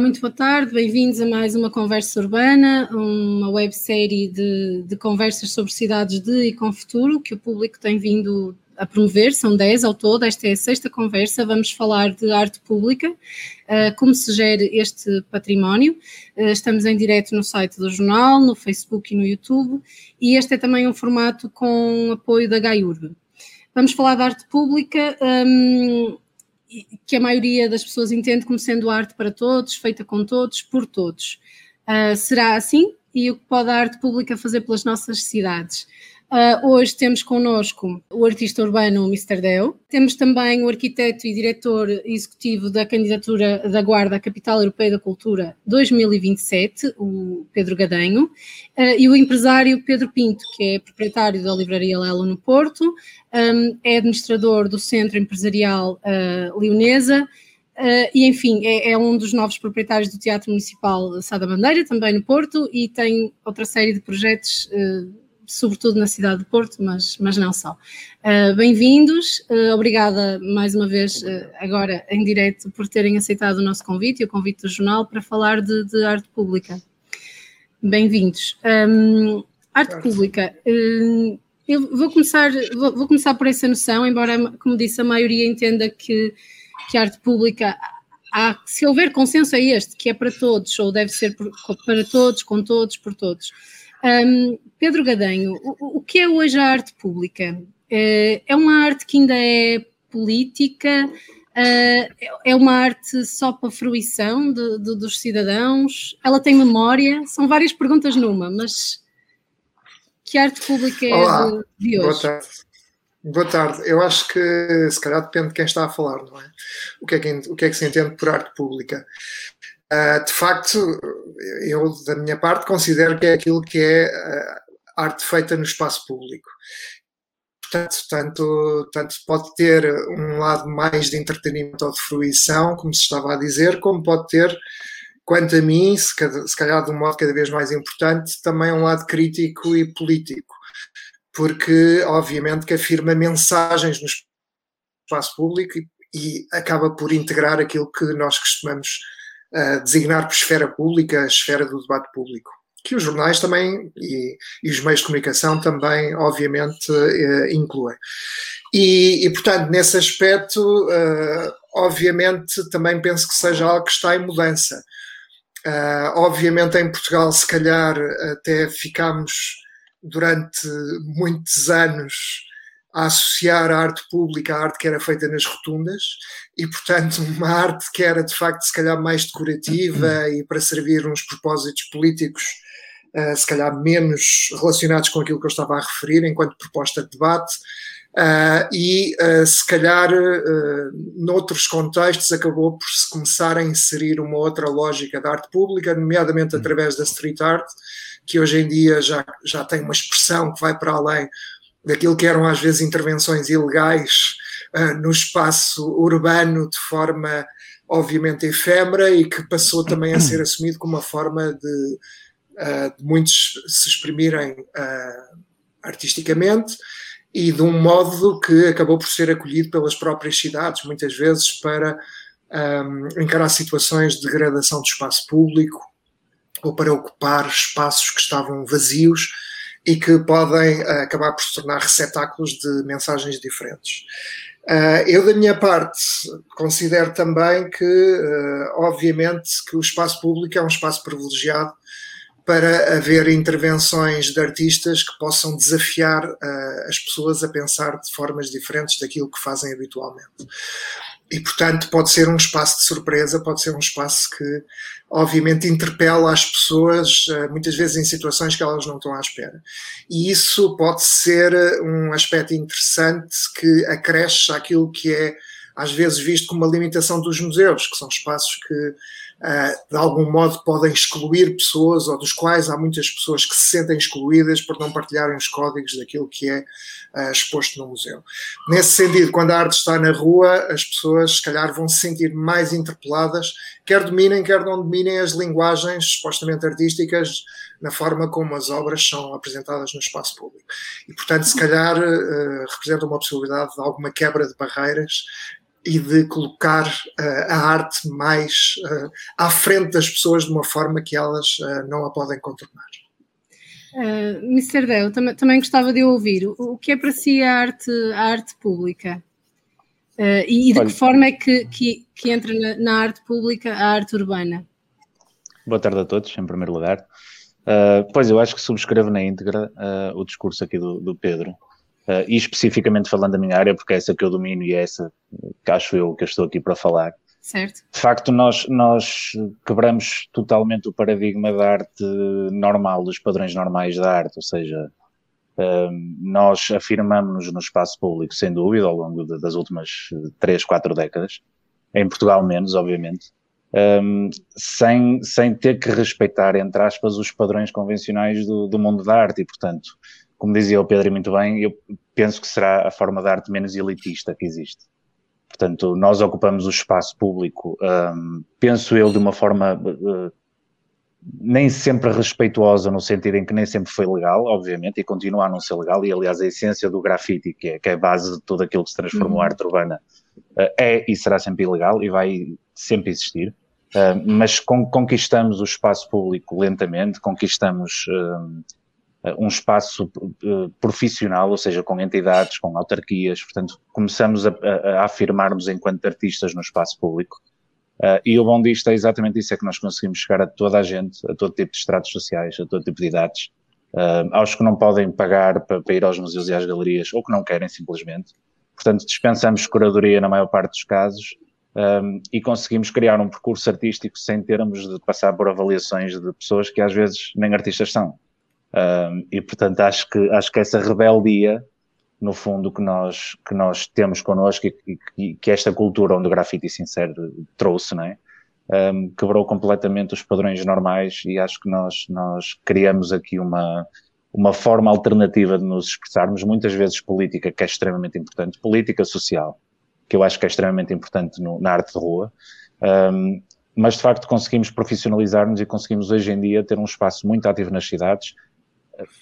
Muito boa tarde, bem-vindos a mais uma Conversa Urbana, uma websérie de, de conversas sobre cidades de e com futuro que o público tem vindo a promover, são 10 ao todo, esta é a sexta conversa, vamos falar de arte pública, uh, como se gera este património, uh, estamos em direto no site do jornal, no Facebook e no YouTube, e este é também um formato com apoio da GAIURB. Vamos falar de arte pública, um, que a maioria das pessoas entende como sendo arte para todos, feita com todos, por todos. Uh, será assim? E o que pode a arte pública fazer pelas nossas cidades? Uh, hoje temos connosco o artista urbano Mr. Deo, temos também o arquiteto e diretor executivo da candidatura da Guarda à Capital Europeia da Cultura 2027, o Pedro Gadanho, uh, e o empresário Pedro Pinto, que é proprietário da Livraria Lelo no Porto, um, é administrador do Centro Empresarial uh, Leonesa, Uh, e enfim, é, é, um dos novos proprietários do Teatro Municipal Sá da Bandeira, também no Porto, e tem outra série de projetos uh, sobretudo na cidade de Porto, mas, mas não só. Uh, Bem-vindos, uh, obrigada mais uma vez, uh, agora em direto, por terem aceitado o nosso convite e o convite do jornal para falar de, de arte pública. Bem-vindos. Um, arte pública. eu vou começar, vou, vou, começar por essa noção, embora, como disse, a maioria entenda que, que arte pública há, se houver consenso é este, que é para todos, ou deve ser para todos, com todos, por todos. Um, Pedro Gadanho, o, o, que é hoje a arte pública? É, é uma arte que ainda é política? Uh, é uma arte só para a fruição de, de, dos cidadãos? Ela tem memória? São várias perguntas numa, mas que arte pública é Olá, de, de hoje? Boa tarde. Boa tarde. Eu acho que se calhar depende de quem está a falar, não é? O que é que, o que, é que se entende por arte pública? Uh, de facto, eu, da minha parte, considero que é aquilo que é uh, arte feita no espaço público. Portanto, tanto, tanto pode ter um lado mais de entretenimento ou de fruição, como se estava a dizer, como pode ter, quanto a mim, se, se calhar de um modo cada vez mais importante, também um lado crítico e político. Porque, obviamente, que afirma mensagens no espaço público e, e acaba por integrar aquilo que nós costumamos uh, designar por esfera pública, a esfera do debate público. Que os jornais também e, e os meios de comunicação também, obviamente, uh, incluem. E, e, portanto, nesse aspecto, uh, obviamente, também penso que seja algo que está em mudança. Uh, obviamente, em Portugal, se calhar, até ficámos durante muitos anos a associar a arte pública à arte que era feita nas rotundas e, portanto, uma arte que era de facto se calhar mais decorativa e para servir uns propósitos políticos uh, se calhar menos relacionados com aquilo que eu estava a referir enquanto proposta de debate. Uh, e uh, se calhar uh, noutros contextos acabou por se começar a inserir uma outra lógica da arte pública, nomeadamente através da street art, que hoje em dia já, já tem uma expressão que vai para além daquilo que eram às vezes intervenções ilegais uh, no espaço urbano de forma obviamente efêmera e que passou também a ser assumido como uma forma de, uh, de muitos se exprimirem uh, artisticamente e de um modo que acabou por ser acolhido pelas próprias cidades, muitas vezes para um, encarar situações de degradação do espaço público ou para ocupar espaços que estavam vazios e que podem uh, acabar por se tornar receptáculos de mensagens diferentes. Uh, eu, da minha parte, considero também que, uh, obviamente, que o espaço público é um espaço privilegiado para haver intervenções de artistas que possam desafiar as pessoas a pensar de formas diferentes daquilo que fazem habitualmente e, portanto, pode ser um espaço de surpresa, pode ser um espaço que, obviamente, interpela as pessoas, eh, muitas vezes em situações que elas não estão à espera. E isso pode ser eh, um aspecto interessante que acresce aquilo que é, às vezes, visto como uma limitação dos museus, que são espaços que de algum modo podem excluir pessoas ou dos quais há muitas pessoas que se sentem excluídas por não partilharem os códigos daquilo que é uh, exposto no museu. Nesse sentido, quando a arte está na rua, as pessoas se calhar vão se sentir mais interpeladas, quer dominem, quer não dominem as linguagens supostamente artísticas na forma como as obras são apresentadas no espaço público. E, portanto, se calhar uh, representa uma possibilidade de alguma quebra de barreiras e de colocar uh, a arte mais uh, à frente das pessoas de uma forma que elas uh, não a podem contornar. Uh, Mr. Del, tam também gostava de ouvir o, que é para si a arte, a arte pública e, e, de Olha, que forma é que, que, que entra na, na, arte pública a arte urbana? Boa tarde a todos, em primeiro lugar. pois eu acho que subscrevo na íntegra o discurso aqui do, do Pedro uh, e especificamente falando da minha área, porque é essa que eu domino e é essa que acho eu que eu estou aqui para falar. Certo. De facto, nós, nós quebramos totalmente o paradigma da arte normal, dos padrões normais da arte, ou seja, ehm, nós afirmamos no espaço público, sem dúvida, ao longo de, das últimas três, quatro décadas, em Portugal menos, obviamente, um, sem, sem ter que respeitar, entre aspas, os padrões convencionais do, do mundo da arte e, portanto, como dizia o Pedro muito bem, eu penso que será a forma de arte menos elitista que existe. Portanto, nós ocupamos o espaço público, um, penso eu, de uma forma uh, nem sempre respeituosa, no sentido em que nem sempre foi legal, obviamente, e continua a não ser legal, e aliás a essência do grafite, que é, que é a base de tudo aquilo que se transformou uhum. arte urbana, uh, é e será sempre ilegal e vai sempre existir. Uh, mas con conquistamos o espaço público lentamente, conquistamos uh, um espaço eh, profissional, ou seja, com entidades, com autarquias, portanto, começamos a, a, a afirmarmos enquanto artistas no espaço público. Uh, e o bom disto é exatamente isso, é que nós conseguimos chegar a toda a gente, a todo tipo de estratos sociais, a todo tipo de idades, aos que não podem pagar para, para, ir aos museus e às galerias, ou que não querem simplesmente. Portanto, dispensamos curadoria na maior parte dos casos um, e conseguimos criar um percurso artístico sem termos de passar por avaliações de pessoas que às vezes nem artistas são. Um, e portanto acho que, acho que essa rebeldia, no fundo, que nós, que nós temos connosco e, e que esta cultura onde o grafite sincero trouxe, não é? Um, quebrou completamente os padrões normais e acho que nós, nós criamos aqui uma, uma forma alternativa de nos expressarmos, muitas vezes política, que é extremamente importante, política social, que eu acho que é extremamente importante no, na arte de rua, um, mas de facto conseguimos profissionalizar-nos e conseguimos hoje em dia ter um espaço muito ativo nas cidades,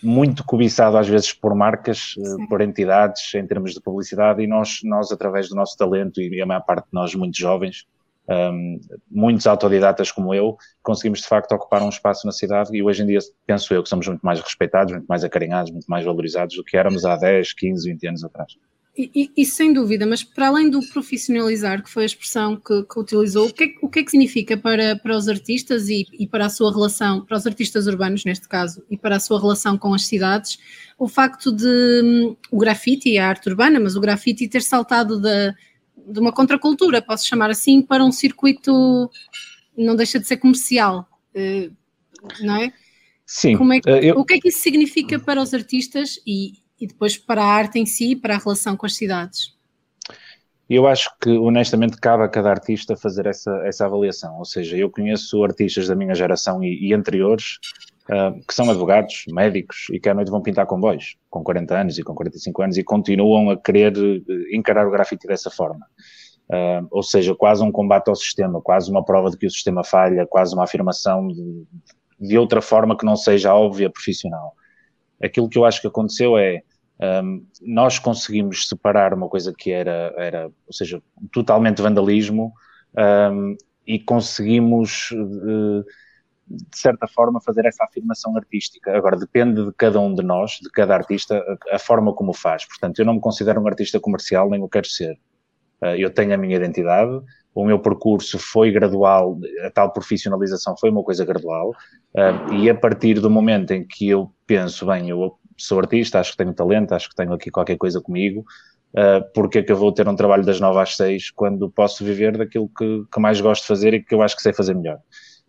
muito cobiçado às vezes por marcas, eh, Sim. por entidades em termos de publicidade e nós, nós através do nosso talento e a maior parte de nós muito jovens, um, muitos autodidatas como eu, conseguimos de facto ocupar um espaço na cidade e hoje em dia penso eu que somos muito mais respeitados, muito mais acarinhados, muito mais valorizados do que éramos há 10, 15, 20 anos atrás. E, e, sem dúvida, mas para além do profissionalizar, que foi a expressão que, que utilizou, o que, é, o que, é, que significa para, para os artistas e, e, para a sua relação, para os artistas urbanos neste caso, e para a sua relação com as cidades, o facto de um, o grafite e a arte urbana, mas o grafite ter saltado de, de uma contracultura, posso chamar assim, para um circuito não deixa de ser comercial, eh, não é? Sim. É que, eu... O que é que isso significa para os artistas e, e depois para a arte em si, para a relação com as cidades? Eu acho que, honestamente, cabe a cada artista fazer essa, essa avaliação. Ou seja, eu conheço artistas da minha geração e, e anteriores uh, que são advogados, médicos e que à noite vão pintar comboios, com 40 anos e com 45 anos, e continuam a querer uh, encarar o grafite dessa forma. Uh, ou seja, quase um combate ao sistema, quase uma prova de que o sistema falha, quase uma afirmação de, de outra forma que não seja óbvia profissional. Aquilo que eu acho que aconteceu é um, nós conseguimos separar uma coisa que era, era ou seja, totalmente vandalismo um, e conseguimos, de, de, certa forma, fazer essa afirmação artística. Agora, depende de cada um de nós, de cada artista, a, a forma como faz. Portanto, eu não me considero um artista comercial, nem o quero ser. Uh, eu tenho a minha identidade, o meu percurso foi gradual, a tal profissionalização foi uma coisa gradual, uh, e a partir do momento em que eu penso, bem, eu sou artista, acho que tenho talento, acho que tenho aqui qualquer coisa comigo, uh, porque é que eu vou ter um trabalho das nove às seis quando posso viver daquilo que, que mais gosto de fazer e que eu acho que sei fazer melhor.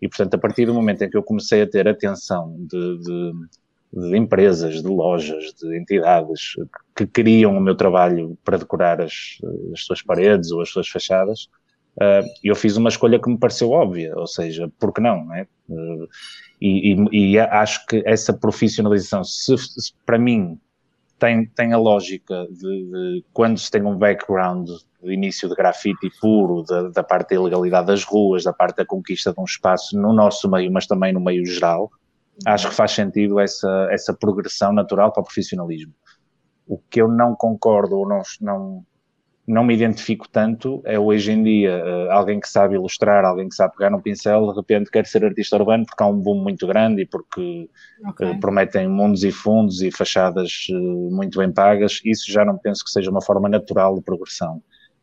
E, portanto, a partir do momento em que eu comecei a ter atenção de, de, de empresas, de lojas, de entidades que queriam o meu trabalho para decorar as, as suas paredes ou as suas fachadas, uh, eu fiz uma escolha que me pareceu óbvia, ou seja, por que não, não é? E, e, e, acho que essa profissionalização, se, se, para mim, tem, tem a lógica de, de, quando se tem um background de início de grafite puro, da, da parte da ilegalidade das ruas, da parte da conquista de um espaço no nosso meio, mas também no meio geral, acho que faz sentido essa, essa progressão natural para o profissionalismo. O que eu não concordo ou não, não, não me identifico tanto é hoje em dia uh, alguém que sabe ilustrar, alguém que sabe pegar num pincel, de repente quer ser artista urbano porque há um boom muito grande e porque okay. uh, prometem mundos e fundos e fachadas uh, muito bem pagas. Isso já não penso que seja uma forma natural de progressão.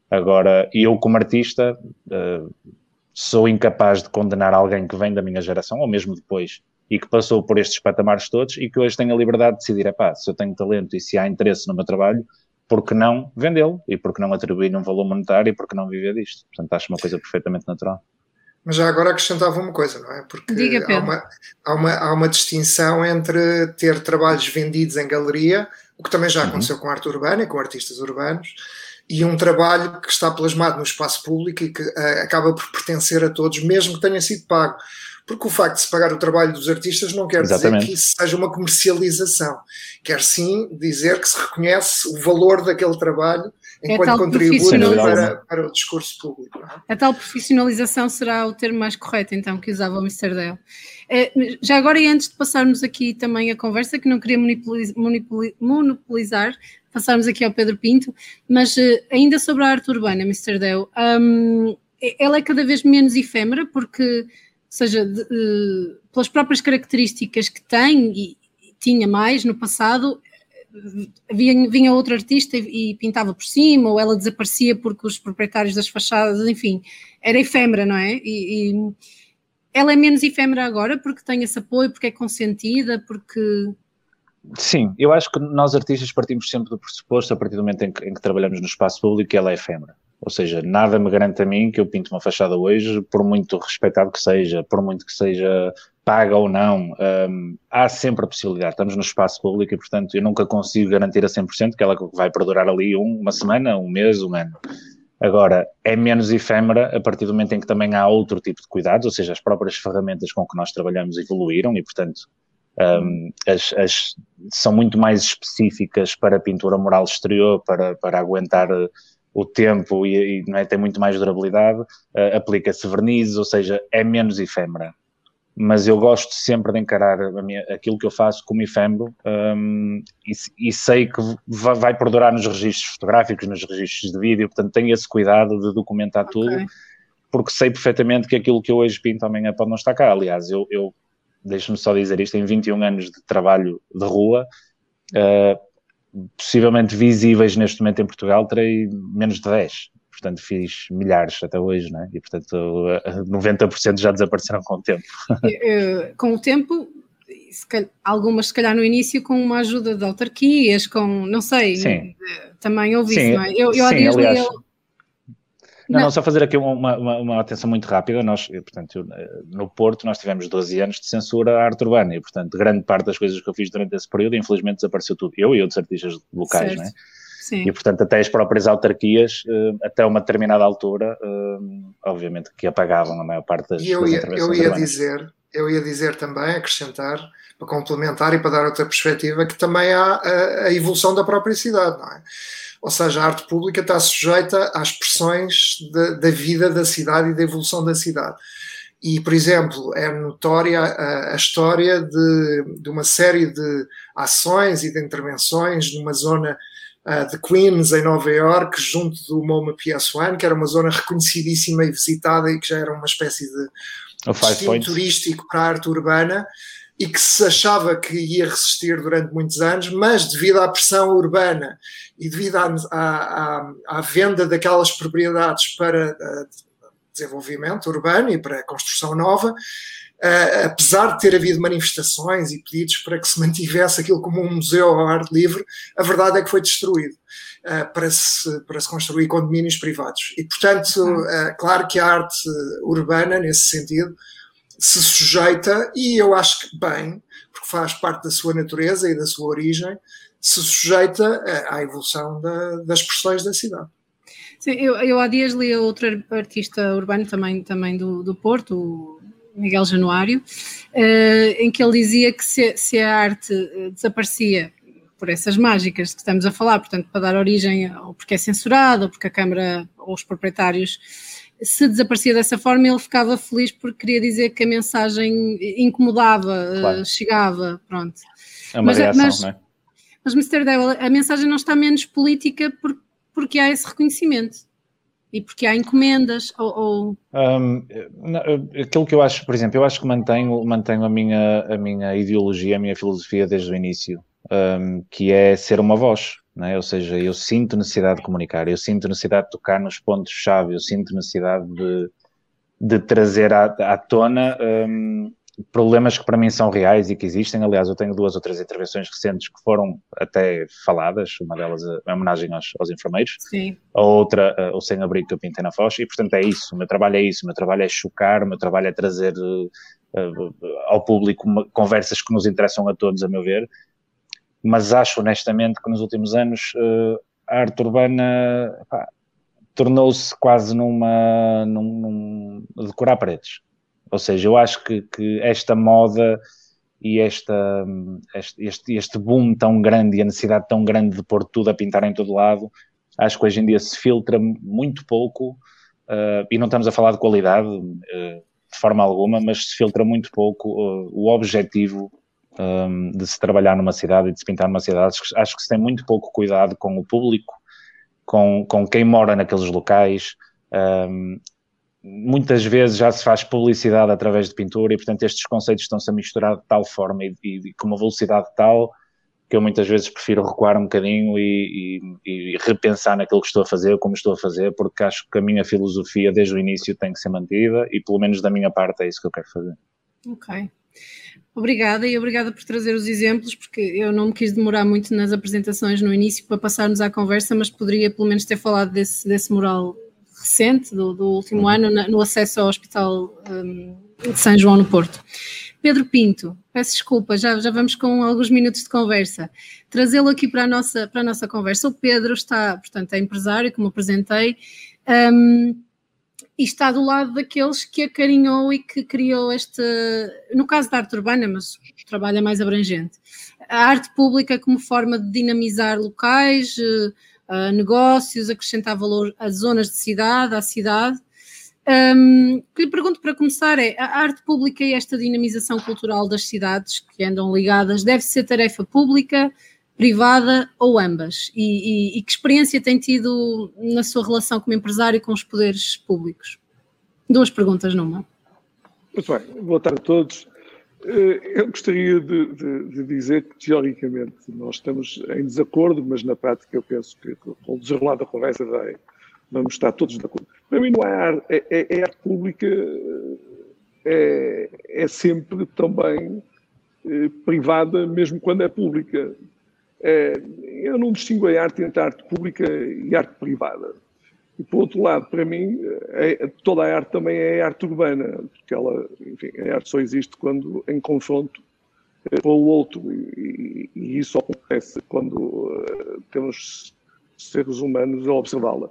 Agora, eu como artista sou incapaz de condenar alguém que vem da minha geração ou mesmo depois e que passou por estes patamares todos e que hoje tem a liberdade de decidir, pá, se eu tenho talento e se há interesse no meu trabalho, por que não vendê-lo e por que não atribuir um valor monetário e por que não viver disto? Portanto, acho uma coisa perfeitamente natural. Mas já agora acrescentava uma coisa, não é? Porque Diga, há, uma, há, uma, há uma distinção entre ter trabalhos vendidos em galeria, o que também já uhum. aconteceu com arte urbana e com artistas urbanos, e um trabalho que está plasmado no espaço público e que uh, acaba por pertencer a todos, mesmo que tenha sido pago porque o facto de se pagar o trabalho dos artistas não quer Exatamente. dizer que isso seja uma comercialização, quer sim dizer que se reconhece o valor daquele trabalho é enquanto é contributo para, para, o discurso público. É? A tal profissionalização será o termo mais correto, então, que usava o Mr. Dale. É, já agora, e antes de passarmos aqui também a conversa, que não queria monopolizar, passarmos aqui ao Pedro Pinto, mas eh, ainda sobre a arte urbana, Mr. Dale, um, ela é cada vez menos efêmera, porque seja, de, uh, pelas próprias características que tem e, e tinha mais no passado, vinha, vinha outro artista e, e, pintava por cima, ou ela desaparecia porque os proprietários das fachadas, enfim, era efêmera, não é? E, e, ela é menos efêmera agora porque tem esse apoio, porque é consentida, porque. Sim, eu acho que nós artistas partimos sempre do pressuposto, a partir do momento em que, em que trabalhamos no espaço público, que ela é efêmera. Ou seja, nada me garante a mim que eu pinto uma fachada hoje, por muito respeitado que seja, por muito que seja paga ou não, um, há sempre a possibilidade. Estamos no espaço público e, portanto, eu nunca consigo garantir a 100% que ela vai perdurar ali um, uma semana, um mês, um ano. Agora, é menos efêmera a partir do momento em que também há outro tipo de cuidados, ou seja, as próprias ferramentas com que nós trabalhamos evoluíram e, portanto, um, as, as, são muito mais específicas para a pintura mural exterior, para, para aguentar o tempo e, e é, tem muito mais durabilidade, uh, aplica-se verniz, ou seja, é menos efêmera. Mas eu gosto sempre de encarar minha, aquilo que eu faço como efêmero um, e, e, sei que vai, vai perdurar nos registros fotográficos, nos registros de vídeo, portanto tenho esse cuidado de documentar okay. tudo, porque sei perfeitamente que aquilo que eu hoje pinto amanhã pode não estar cá. Aliás, eu, eu deixo-me só dizer isto, em 21 anos de trabalho de rua, uh, possivelmente visíveis neste momento em Portugal, terei menos de 10. Portanto, fiz milhares até hoje, não é? E, portanto, 90% já desapareceram com o tempo. com o tempo, se calhar, algumas se calhar no início com uma ajuda de autarquias, com, não sei, Sim. também ouvi isso, não é? Eu, eu Sim, aliás, não, não, só fazer aqui uma, uma, uma, atenção muito rápida. Nós, portanto, no Porto, nós tivemos 12 anos de censura à arte urbana e, portanto, grande parte das coisas que eu fiz durante esse período, infelizmente, desapareceu tudo. Eu e outros artistas locais, certo. não é? Sim. E, portanto, até as próprias autarquias, eh, até uma determinada altura, eh, obviamente que apagavam a maior parte das, e eu ia, eu ia dizer, eu ia dizer também, acrescentar, para complementar e para dar outra perspectiva, que também há a, a evolução da própria cidade, não é? Ou seja, a arte pública está sujeita às pressões de, da vida da cidade e da evolução da cidade. E, por exemplo, é notória a, a história de, de, uma série de ações e de intervenções numa zona uh, de Queens, em Nova York, junto do MoMA PS1, que era uma zona reconhecidíssima e visitada e que já era uma espécie de destino turístico para a arte urbana e que se achava que ia resistir durante muitos anos, mas devido à pressão urbana e devido à, à, à venda daquelas propriedades para uh, desenvolvimento urbano e para construção nova, uh, apesar de ter havido manifestações e pedidos para que se mantivesse aquilo como um museu ao ar livre, a verdade é que foi destruído. Uh, para, se, para se construir condomínios privados. E, portanto, claro que a arte urbana, nesse sentido, se sujeita, e eu acho que bem, porque faz parte da sua natureza e da sua origem, se sujeita à evolução da, das expressões da cidade. Sim, eu, eu há dias li outro artista urbano também, também do, do Porto, Miguel Januário, uh, em que ele dizia que se, se a arte eh, desaparecia por essas mágicas que estamos a falar, portanto, para dar origem, ou porque é censurado, ou porque a Câmara ou os proprietários se desaparecia dessa forma, ele ficava feliz porque queria dizer que a mensagem incomodava, eh, claro. chegava, pronto. É uma mas, reação, mas, não é? Mas, Mr. Devil, a mensagem não está menos política por, porque há esse reconhecimento e porque há encomendas ou, ou... Um, aquilo que eu acho, por exemplo, eu acho que mantenho, mantenho a, minha, a minha ideologia, a minha filosofia desde o início, um, que é ser uma voz, é? ou seja, eu sinto necessidade de comunicar, eu sinto necessidade de tocar nos pontos-chave, eu sinto necessidade de, de trazer à, à tona um, problemas que para mim são reais e que existem. Aliás, eu tenho duas ou três intervenções recentes que foram até faladas, uma delas a, homenagem aos, aos enfermeiros, Sim. a outra o sem-abrigo que eu pintei na Foz, e portanto é isso, o meu trabalho é isso, o meu trabalho é chocar, o meu trabalho é trazer uh, ao público conversas que nos interessam a todos, a meu ver, mas acho honestamente que nos últimos anos uh, a arte urbana tornou-se quase numa, num, num decorar paredes. Ou seja, eu acho que, que esta moda e esta, este, este boom tão grande e a necessidade tão grande de pôr tudo a pintar em todo lado, acho que hoje em dia se filtra muito pouco, uh, e não estamos a falar de qualidade uh, de forma alguma, mas se filtra muito pouco uh, o objetivo um, de se trabalhar numa cidade e de se pintar numa cidade. Acho que, acho que se tem muito pouco cuidado com o público, com, com quem mora naqueles locais. Um, muitas vezes já se faz publicidade através de pintura e, portanto, estes conceitos estão-se a misturar de tal forma e, e, e, com uma velocidade tal que eu muitas vezes prefiro recuar um bocadinho e, e, repensar naquilo que estou a fazer, como estou a fazer, porque acho que a minha filosofia desde o início tem que ser mantida e, pelo menos da minha parte, é isso que eu quero fazer. Ok. Obrigada e obrigada por trazer os exemplos, porque eu não me quis demorar muito nas apresentações no início para passarmos à conversa, mas poderia pelo menos ter falado desse, desse mural recente, do, do último uhum. ano, na, no acesso ao Hospital um, de São João no Porto. Pedro Pinto, peço desculpa, já, já vamos com alguns minutos de conversa. Trazê-lo aqui para a, nossa, para a nossa conversa. O Pedro está, portanto, é empresário, como apresentei, um, e está do lado daqueles que acarinhou e que criou este, no caso da arte urbana, mas o trabalho é mais abrangente, a arte pública como forma de dinamizar locais, uh, negócios, acrescentar valor às zonas de cidade, à cidade. Um, que lhe pergunto para começar é, a arte pública e esta dinamização cultural das cidades que andam ligadas deve ser tarefa pública, privada ou ambas? E, e, e que experiência tem tido na sua relação como empresário com os poderes públicos? Duas perguntas numa. Muito bem, boa tarde a todos. Eh, eu gostaria de, de, de, dizer que, teoricamente, nós estamos em desacordo, mas na prática eu penso que, com o desenrolar da conversa, vai, vamos estar todos de acordo. Para mim, não é arte, é, é, arte pública, é, é sempre também é, privada, mesmo quando é pública. É, eu não distingo a arte entre arte pública e arte privada. E por outro lado, para mim, é, toda a arte também é arte urbana, porque ela, enfim, a arte só existe quando em confronto eh, com o outro, e, e isso acontece quando temos seres humanos a observá-la.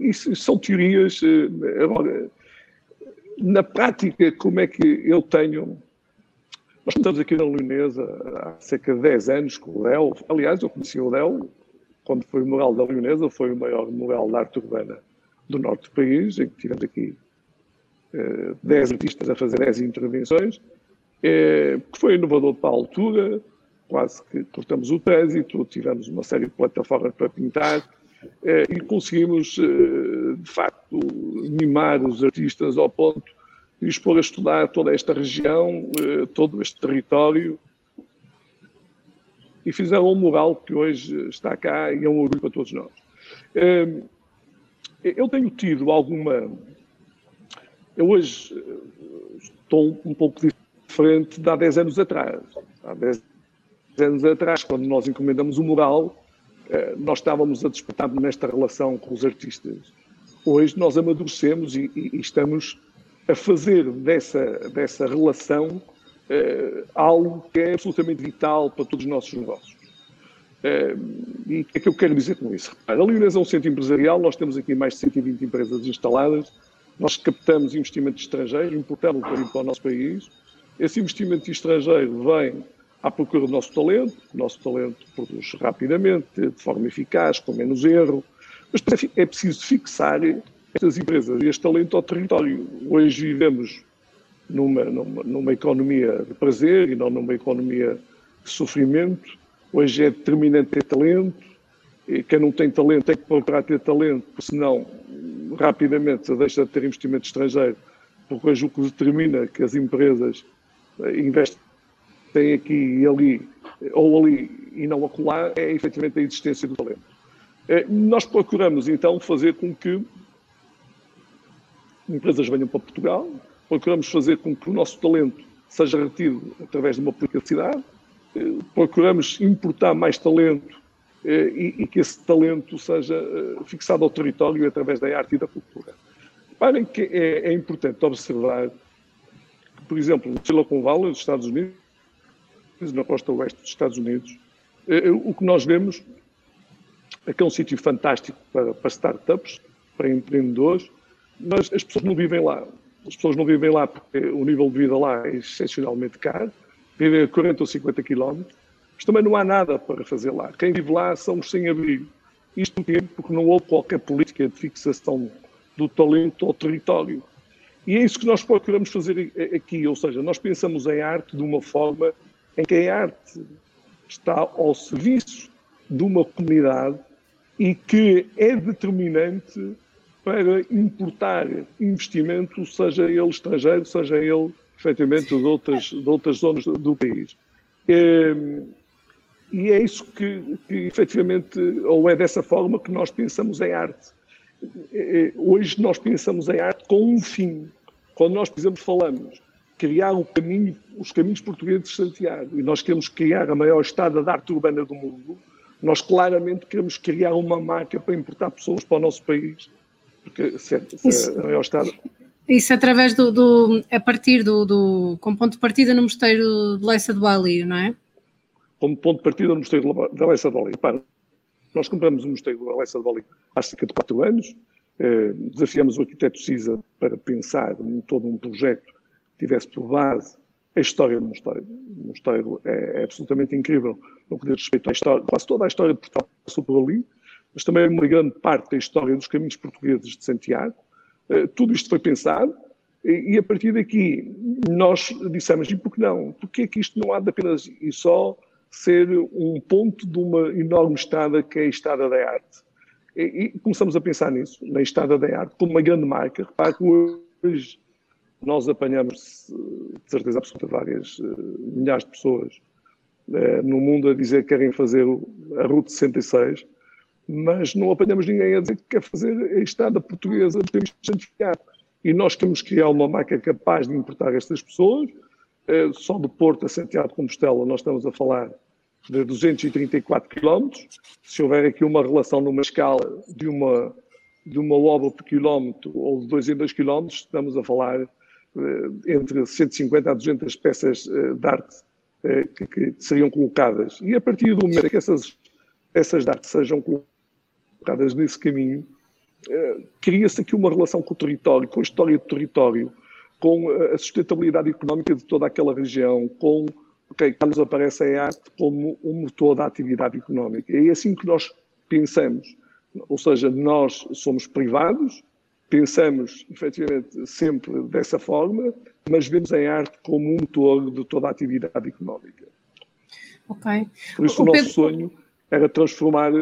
Isso são teorias. Agora, na prática, como é que eu tenho. Nós estamos aqui na Leonesa há cerca de 10 anos com o Del. Aliás, eu conheci o Del quando foi o Mural da Leonesa, foi o maior mural de arte urbana do norte do país, em que tivemos aqui uh, 10 artistas a fazer 10 intervenções, eh, que foi inovador para a altura, quase que cortamos o trânsito, tivemos uma série de plataformas para pintar, eh, e conseguimos, eh, de facto, mimar os artistas ao ponto de expor a estudar toda esta região, eh, todo este território, e fizeram um mural que hoje está cá e é um orgulho para todos nós. Hum, eu tenho tido alguma. Eu hoje eh, estou um pouco diferente de há 10 anos atrás. Há 10 anos atrás, quando nós encomendamos o mural, eh, nós estávamos a disputar nesta relação com os artistas. Hoje nós amadurecemos e, e, e estamos a fazer dessa, dessa relação uh, algo que é absolutamente vital para todos os nossos negócios. Uh, e o que é que eu quero dizer com isso? a Leonesa é um centro empresarial, nós temos aqui mais de 120 empresas instaladas, nós captamos investimento estrangeiro, importamos para o nosso país. Esse investimento estrangeiro vem à procura do nosso talento, o nosso talento produz rapidamente, de forma eficaz, com menos erro, mas é preciso fixar estas empresas e este talento ao território. Hoje vivemos numa, numa, numa economia de prazer e não numa economia de sofrimento. Hoje é determinante ter talento, quem não tem talento tem que procurar ter talento, porque senão rapidamente deixa de ter investimento estrangeiro, porque hoje o que determina que as empresas eh, investem aqui e ali, ou ali e não acolá, é efetivamente a existência do talento. Eh, nós procuramos então fazer com que empresas venham para Portugal, procuramos fazer com que o nosso talento seja retido através de uma publicidade, eh, procuramos importar mais talento eh, e, e, que esse talento seja eh, fixado ao território através da arte e da cultura. Reparem que é, é importante observar que, por exemplo, no Silicon Valley, nos Estados Unidos, na costa oeste dos Estados Unidos, o que nós vemos é que é um sítio fantástico para, para startups, para empreendedores, mas as pessoas não vivem lá. As pessoas não vivem lá porque o nível de vida lá é excepcionalmente caro, vivem a 40 ou 50 quilómetros, mas também não há nada para fazer lá. Quem vive lá são os sem-abrigo. Isto porque não houve qualquer política de fixação do talento ao território. E é isso que nós procuramos fazer aqui, ou seja, nós pensamos em arte de uma forma em que a arte está ao serviço de uma comunidade e que é determinante para importar investimento, seja ele estrangeiro, seja ele efetivamente de outras, de outras zonas do país. Ehm, e é isso que, que efetivamente, ou é dessa forma que nós pensamos em arte. É, é, hoje nós pensamos em arte com um fim. Quando nós, por exemplo, falamos criar o caminho, os caminhos portugueses de Santiago, e nós queremos criar a maior estrada de arte urbana do mundo, nós claramente queremos criar uma marca para importar pessoas para o nosso país. Porque se, se a maior estrada... Isso através do, do, a partir do, do, com ponto de partida no mosteiro de Leça do Bali, não é? como ponto de partida no Mosteiro da Alessa de Bali. nós compramos o Mosteiro da Alessa de Bali há cerca de quatro anos, eh, desafiamos o arquiteto CISA para pensar em todo um projeto que tivesse por base a história do mosteiro. O mosteiro é, é absolutamente incrível no que diz respeito à história, quase toda a história de Portugal passou por ali, mas também uma grande parte da história dos caminhos portugueses de Santiago. Eh, tudo isto foi pensado e, a partir daqui nós dissemos, e por que não? Porque é que isto não há de apenas e só ser um ponto de uma enorme estrada que é a Estrada da Arte. E, começamos a pensar nisso, na Estrada da Arte, como uma grande marca. Repare que hoje nós apanhamos, de certeza absoluta, várias uh, milhares de pessoas uh, no mundo a dizer que querem fazer a Route 66, mas não apanhamos ninguém a dizer que quer fazer a Estrada Portuguesa de Santiago. E nós queremos criar uma marca capaz de importar estas pessoas. Uh, só do Porto a Santiago de Compostela nós estamos a falar de 234 km. Se houver aqui uma relação numa escala de uma, de uma obra por quilómetro ou de 2 em 2 km, estamos a falar eh, entre 150 a 200 peças eh, de arte eh, que, que, seriam colocadas. E a partir do momento que essas peças de arte sejam colocadas nesse caminho, cria-se aqui uma relação com o território, com a história do território, com a sustentabilidade económica de toda aquela região, com okay, nos aparece a arte como um motor da atividade económica. É assim que nós pensamos. Ou seja, nós somos privados, pensamos efetivamente sempre dessa forma, mas vemos a arte como um motor de toda a atividade económica. Ok. Por isso o, o nosso Pedro... sonho era transformar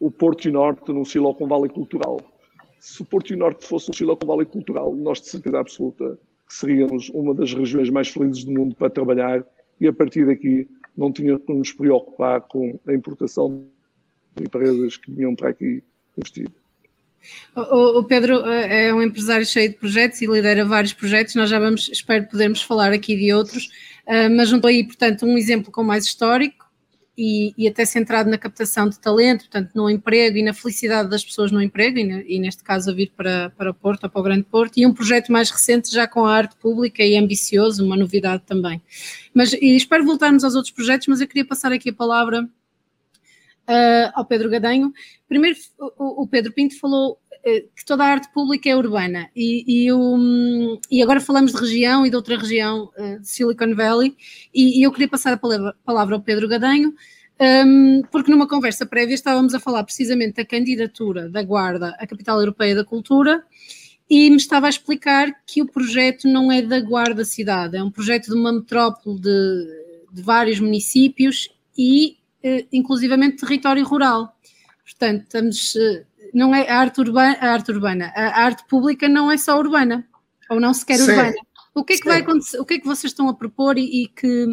o Porto e Norte num Silicon Valley cultural. Se o Porto e Norte fosse um Silicon Valley cultural, nós de certeza absoluta que seríamos uma das regiões mais felizes do mundo para trabalhar e a partir daqui não tinha que nos preocupar com a importação de empresas que vinham para aqui investir. O, Pedro eh, é um empresário cheio de projetos e lidera vários projetos. Nós já vamos, espero podermos falar aqui de outros, eh, mas juntou aí, portanto, um exemplo com mais histórico, e, e, até centrado na captação de talento, portanto, no emprego e na felicidade das pessoas no emprego, e, e, neste caso a vir para, para Porto ou para o Grande Porto, e um projeto mais recente já com a arte pública e ambicioso, uma novidade também. Mas espero voltarmos aos outros projetos, mas eu queria passar aqui a palavra uh, ao Pedro Gadanho. Primeiro, o, o Pedro Pinto falou que toda a arte pública é urbana, e, e, um, e agora falamos de região e de outra região, uh, de Silicon Valley, e, e, eu queria passar a palavra, ao Pedro Gadanho, um, porque numa conversa prévia estávamos a falar precisamente da candidatura da Guarda à Capital Europeia da Cultura, e me estava a explicar que o projeto não é da Guarda Cidade, é um projeto de uma metrópole de, de vários municípios e inclusivamente território rural. Portanto, estamos, não é a arte urbana, a arte urbana, a arte pública não é só urbana, ou não sequer Sim. urbana. O que é que Sim. vai acontecer? O que é que vocês estão a propor e, e que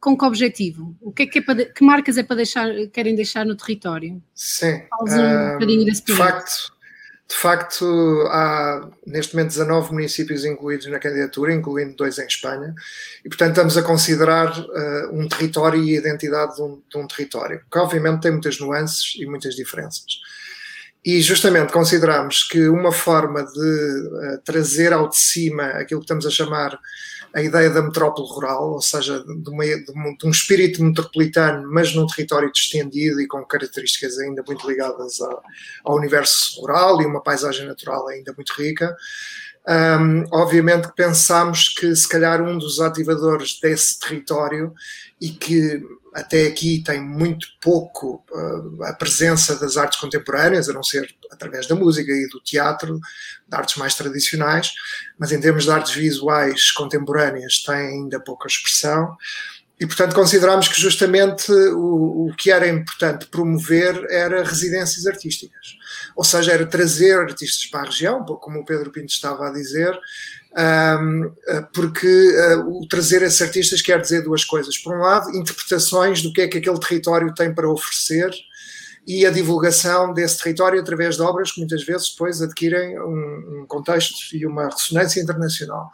com que objetivo? O que é que, é para, que marcas é para deixar, querem deixar no território? Sim. Um, um de facto, de facto, há neste momento 19 municípios incluídos na candidatura, incluindo dois em Espanha, e portanto estamos a considerar uh, um território e a identidade de um, de um, território, que obviamente tem muitas nuances e muitas diferenças. E justamente consideramos que uma forma de uh, trazer ao de cima aquilo que estamos a chamar a ideia da metrópole rural, ou seja, de, uma, de, um, espírito metropolitano, mas num território distendido e com características ainda muito ligadas ao, ao universo rural e uma paisagem natural ainda muito rica. Um, obviamente que pensamos que se calhar um dos ativadores desse território e que até aqui tem muito pouco uh, a presença das artes contemporâneas, a não ser através da música e do teatro, de artes mais tradicionais, mas em termos de artes visuais contemporâneas tem ainda pouca expressão. E, portanto, consideramos que justamente o, o que era importante promover era residências artísticas. Ou seja, era trazer artistas para a região, como o Pedro Pinto estava a dizer, um, porque uh, o trazer esses artistas quer dizer duas coisas. Por um lado, interpretações do que é que aquele território tem para oferecer e a divulgação desse território através de obras que muitas vezes depois adquirem um, um, contexto e uma ressonância internacional.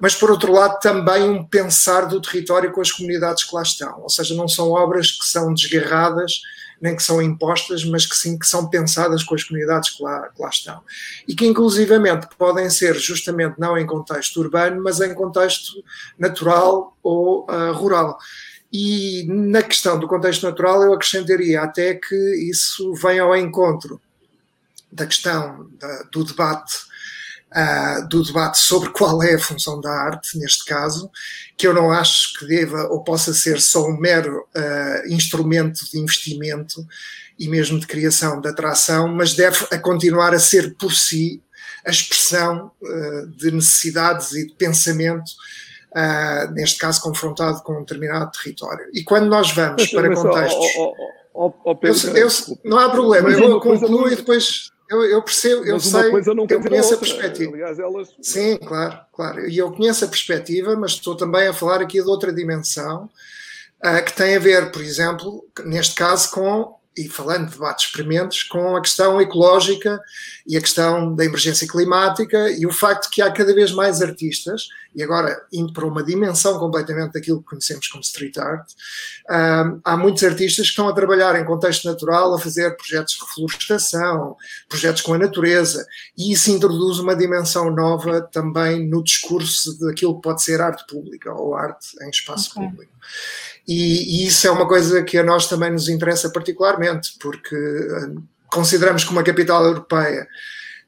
Mas, por outro lado, também um pensar do território com as comunidades que lá estão, ou seja, não são obras que são desgarradas nem que são impostas, mas que sim que são pensadas com as comunidades que lá, que lá estão. E que inclusivamente podem ser justamente não em contexto urbano, mas em contexto natural ou uh, rural. E na questão do contexto natural, eu acrescentaria até que isso vem ao encontro da questão da, do debate uh, do debate sobre qual é a função da arte, neste caso, que eu não acho que deva ou possa ser só um mero uh, instrumento de investimento e mesmo de criação de atração, mas deve a continuar a ser por si a expressão uh, de necessidades e de pensamento Uh, neste caso confrontado com um determinado território. E quando nós vamos para contextos. Oh, oh, oh, Pedro, eu, eu, não há problema, eu concluo e depois. Eu, eu percebo, eu sei, eu conheço a, a perspectiva. Aliás, elas... Sim, claro, claro. E eu conheço a perspectiva, mas estou também a falar aqui de outra dimensão, uh, que tem a ver, por exemplo, neste caso, com e falando de debates experimentes, com a questão ecológica e a questão da emergência climática e o facto que há cada vez mais artistas, e agora indo para uma dimensão completamente daquilo que conhecemos como street art, um, há muitos artistas que estão a trabalhar em contexto natural, a fazer projetos de reflorestação, projetos com a natureza, e isso introduz uma dimensão nova também no discurso daquilo que pode ser arte pública ou arte em espaço okay. público. E, isso é uma coisa que a nós também nos interessa particularmente, porque uh, consideramos que uma capital europeia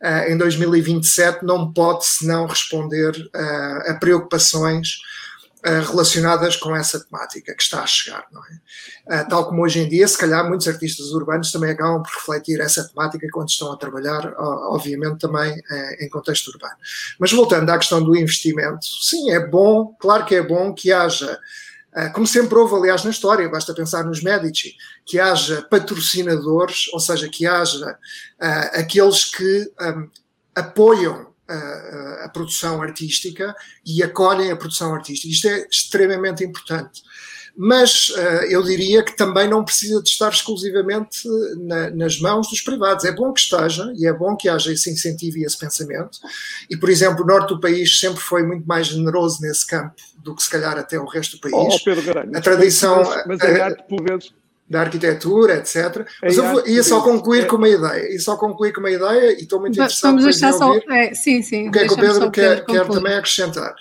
uh, em 2027 não pode senão responder uh, a preocupações relacionadas com essa temática que está a chegar, não é? tal como hoje em dia, se calhar muitos artistas urbanos também acabam por refletir essa temática quando estão a trabalhar, obviamente também em contexto urbano. Mas voltando à questão do investimento, sim, é bom, claro que é bom que haja como sempre houve, aliás, na história, basta pensar nos Medici, que haja patrocinadores, ou seja, que haja uh, aqueles que um, apoiam a, a, produção artística e acolhem a produção artística. Isto é extremamente importante mas uh, eu diria que também não precisa de estar exclusivamente na, nas mãos dos privados. É bom que esteja e é bom que haja esse incentivo e esse pensamento. E, por exemplo, o norte do país sempre foi muito mais generoso nesse campo do que se calhar até o resto do país. Oh, Pedro Garanho, a tradição mas, mas a eh, arte, por vezes, da arquitetura, etc. Mas eu vou, ia só concluir é. com uma ideia, ia só concluir com uma ideia e estou muito interessado Vamos deixar só, é, sim, sim, o que é que o Pedro quer, quer também acrescentar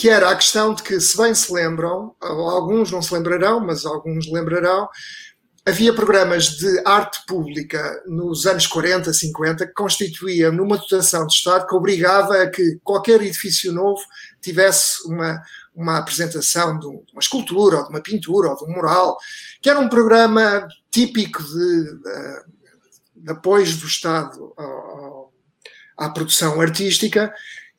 que era a questão de que, se bem se lembram, alguns não se lembrarão, mas alguns lembrarão, havia programas de arte pública nos anos 40, 50 que constituíam numa dotação de Estado que obrigava a que qualquer edifício novo tivesse uma, uma apresentação de uma escultura, ou de uma pintura, ou de um mural, que era um programa típico de, de, de apoio do Estado ao, à produção artística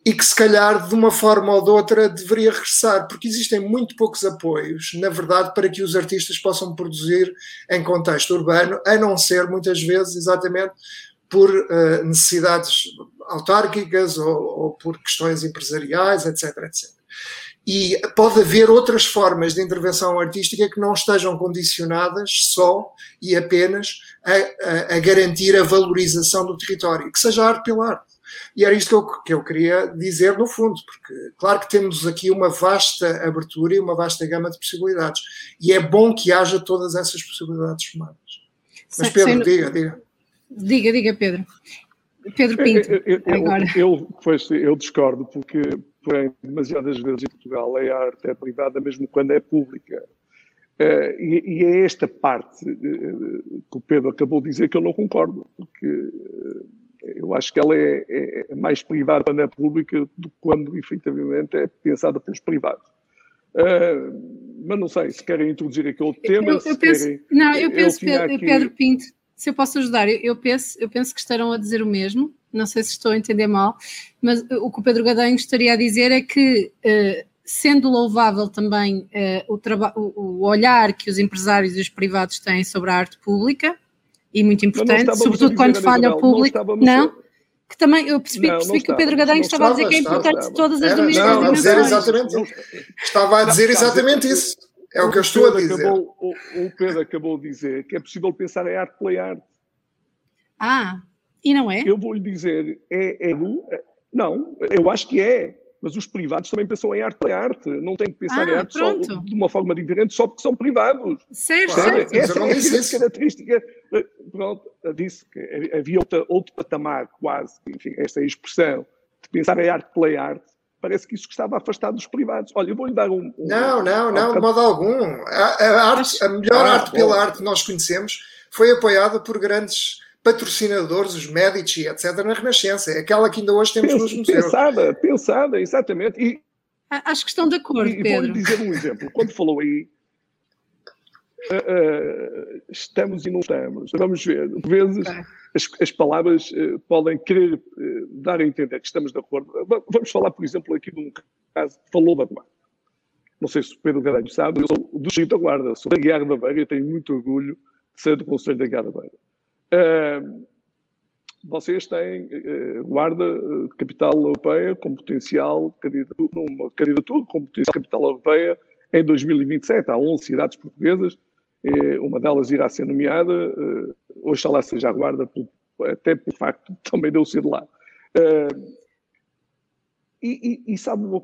e que se calhar de uma forma ou de outra deveria regressar, porque existem muito poucos apoios, na verdade, para que os artistas possam produzir em contexto urbano, a não ser muitas vezes exatamente por uh, necessidades autárquicas ou, ou, por questões empresariais, etc, etc. E pode haver outras formas de intervenção artística que não estejam condicionadas só e apenas a, a, a garantir a valorização do território, que seja arte pela arte. E era isto que eu, que eu queria dizer no fundo, porque claro que temos aqui uma vasta abertura e uma vasta gama de possibilidades. E é bom que haja todas essas possibilidades somadas. Mas Pedro, Sem... diga, diga. Diga, diga, Pedro. Pedro Pinto, eu, eu, agora. Eu, pois, eu discordo, porque porém, demasiadas vezes em Portugal a arte é privada mesmo quando é pública. Uh, e, e, é esta parte uh, que o Pedro acabou de dizer que eu não concordo, porque uh, eu acho que ela é, é, é, mais privada é pública do que quando efetivamente é pensada pelos privados. Uh, mas não sei se querem introduzir aquele tema. Eu, eu penso, querem, não, eu penso, Pedro, aqui... Pedro, Pinto, se eu posso ajudar, eu, eu, penso, eu penso que estarão a dizer o mesmo, não sei se estou a entender mal, mas o que o Pedro Gadanho estaria a dizer é que, uh, sendo louvável também uh, o, o olhar que os empresários e os privados têm sobre a arte pública, e muito importante, sobretudo quando falha o público. Não, não? Que também eu percebi, não, percebi que o Pedro Gadanho estava, a dizer que é importante estava, todas as dimensões. Não, a dizer exatamente Estava a dizer exatamente isso. É o que eu estou a dizer. Acabou, o, o Pedro acabou de dizer que é possível pensar em arte pela arte. Ah, e não é? Eu vou lhe dizer, é, é, não, eu acho que é mas os privados também pensam em arte para arte, não têm que pensar ah, em arte só, de uma forma diferente só porque são privados. Certo, certo. Essa é a característica. Pronto, disse que havia outra, outro patamar, quase, enfim, esta é a expressão, de pensar em arte pela arte. Parece que isso estava afastado dos privados. Olha, eu vou-lhe dar um. um não, não, não, de modo algum. A, a, arte, a melhor ah, arte pela arte que nós conhecemos foi apoiada por grandes patrocinadores, os Medici, etc., na Renascença. É aquela que ainda hoje temos nos museus. Pensada, pensada, exatamente. E, Acho que estão de acordo, e, Pedro. Vou-lhe dizer um exemplo. Quando falou aí, uh, uh, estamos e não estamos. Vamos ver. Por vezes as, as, palavras uh, podem querer dar a entender que estamos de acordo. Vamos falar, por exemplo, aqui de um caso que falou da Guarda. Não sei se o Pedro Gadelho sabe, eu sou do Distrito da Guarda, sou da Guiar da Beira e tenho muito orgulho de ser do Conselho da Guiar da Beira. Vocês têm uh, guarda uh, capital europeia com potencial candidatura, uma candidatura com potencial capital europeia em 2027. Há 11 cidades portuguesas, uma delas irá ser nomeada, oxalá seja a guarda, até pelo facto de também de eu ser de lá. E, e, e, sabe uma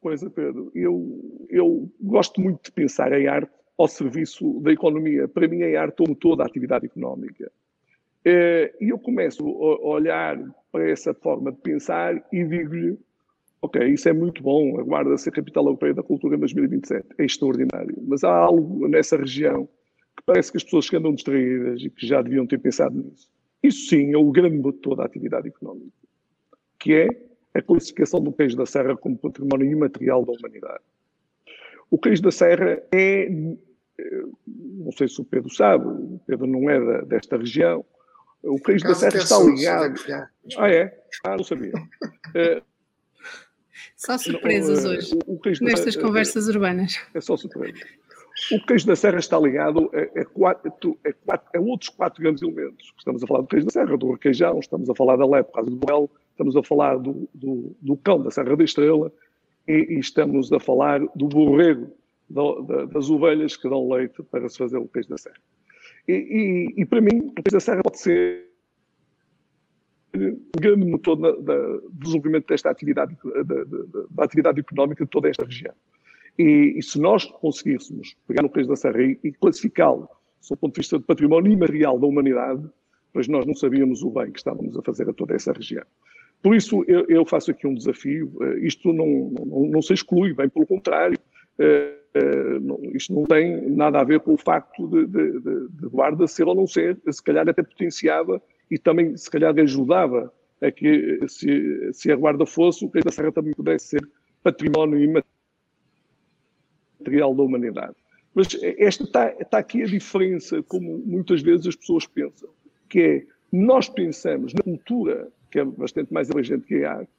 coisa, Pedro? Eu, eu gosto muito de pensar em arte ao serviço da economia. Para mim, a arte como toda a atividade económica. Eh, e eu começo a olhar para essa forma de pensar e digo-lhe: ok, isso é muito bom, aguarda-se a capital europeia da cultura em 2027, é extraordinário. Mas há algo nessa região que parece que as pessoas que andam distraídas e que já deviam ter pensado nisso. Isso sim é o grande motor da atividade económica, que é a classificação do Queijo da Serra como património imaterial da humanidade. O Queijo da Serra é, eh, não sei se o Pedro sabe, o Pedro não é da, desta região, o Queijo da Serra está ligado. Ah, é? Ah, não sabia. Eh, só surpresas hoje, o, o nestas da, conversas urbanas. É só surpresa. O queijo da Serra está ligado a, a, quatro, a, quatro, a, outros quatro grandes elementos. Estamos a falar do queijo da Serra, do requeijão, estamos a falar da por causa do Bel, estamos a falar do, do, do cão da Serra da Estrela e, e estamos a falar do borrego, da, das ovelhas que dão leite para se fazer o queijo da Serra. E, e, e para mim, o queijo da Serra pode ser um grande motor do desenvolvimento desta atividade, da, da, da, atividade económica de toda esta região. E, e se nós conseguíssemos pegar no queijo da Serra e, e classificá-lo, do ponto de vista do património imaterial da humanidade, pois nós não sabíamos o bem que estávamos a fazer a toda essa região. Por isso, eu, eu faço aqui um desafio. Uh, isto não, não, não, se exclui, bem pelo contrário. Uh, não, isto não tem nada a ver com o facto de, de, de, de, guarda ser ou não ser, se calhar até potenciava e também, se calhar, ajudava a que, se, se a guarda fosse, o que da Serra também pudesse ser património imaterial da humanidade. Mas esta está, está aqui a diferença, como muitas vezes as pessoas pensam, que é, nós pensamos na cultura que é bastante mais abrangente que a arte,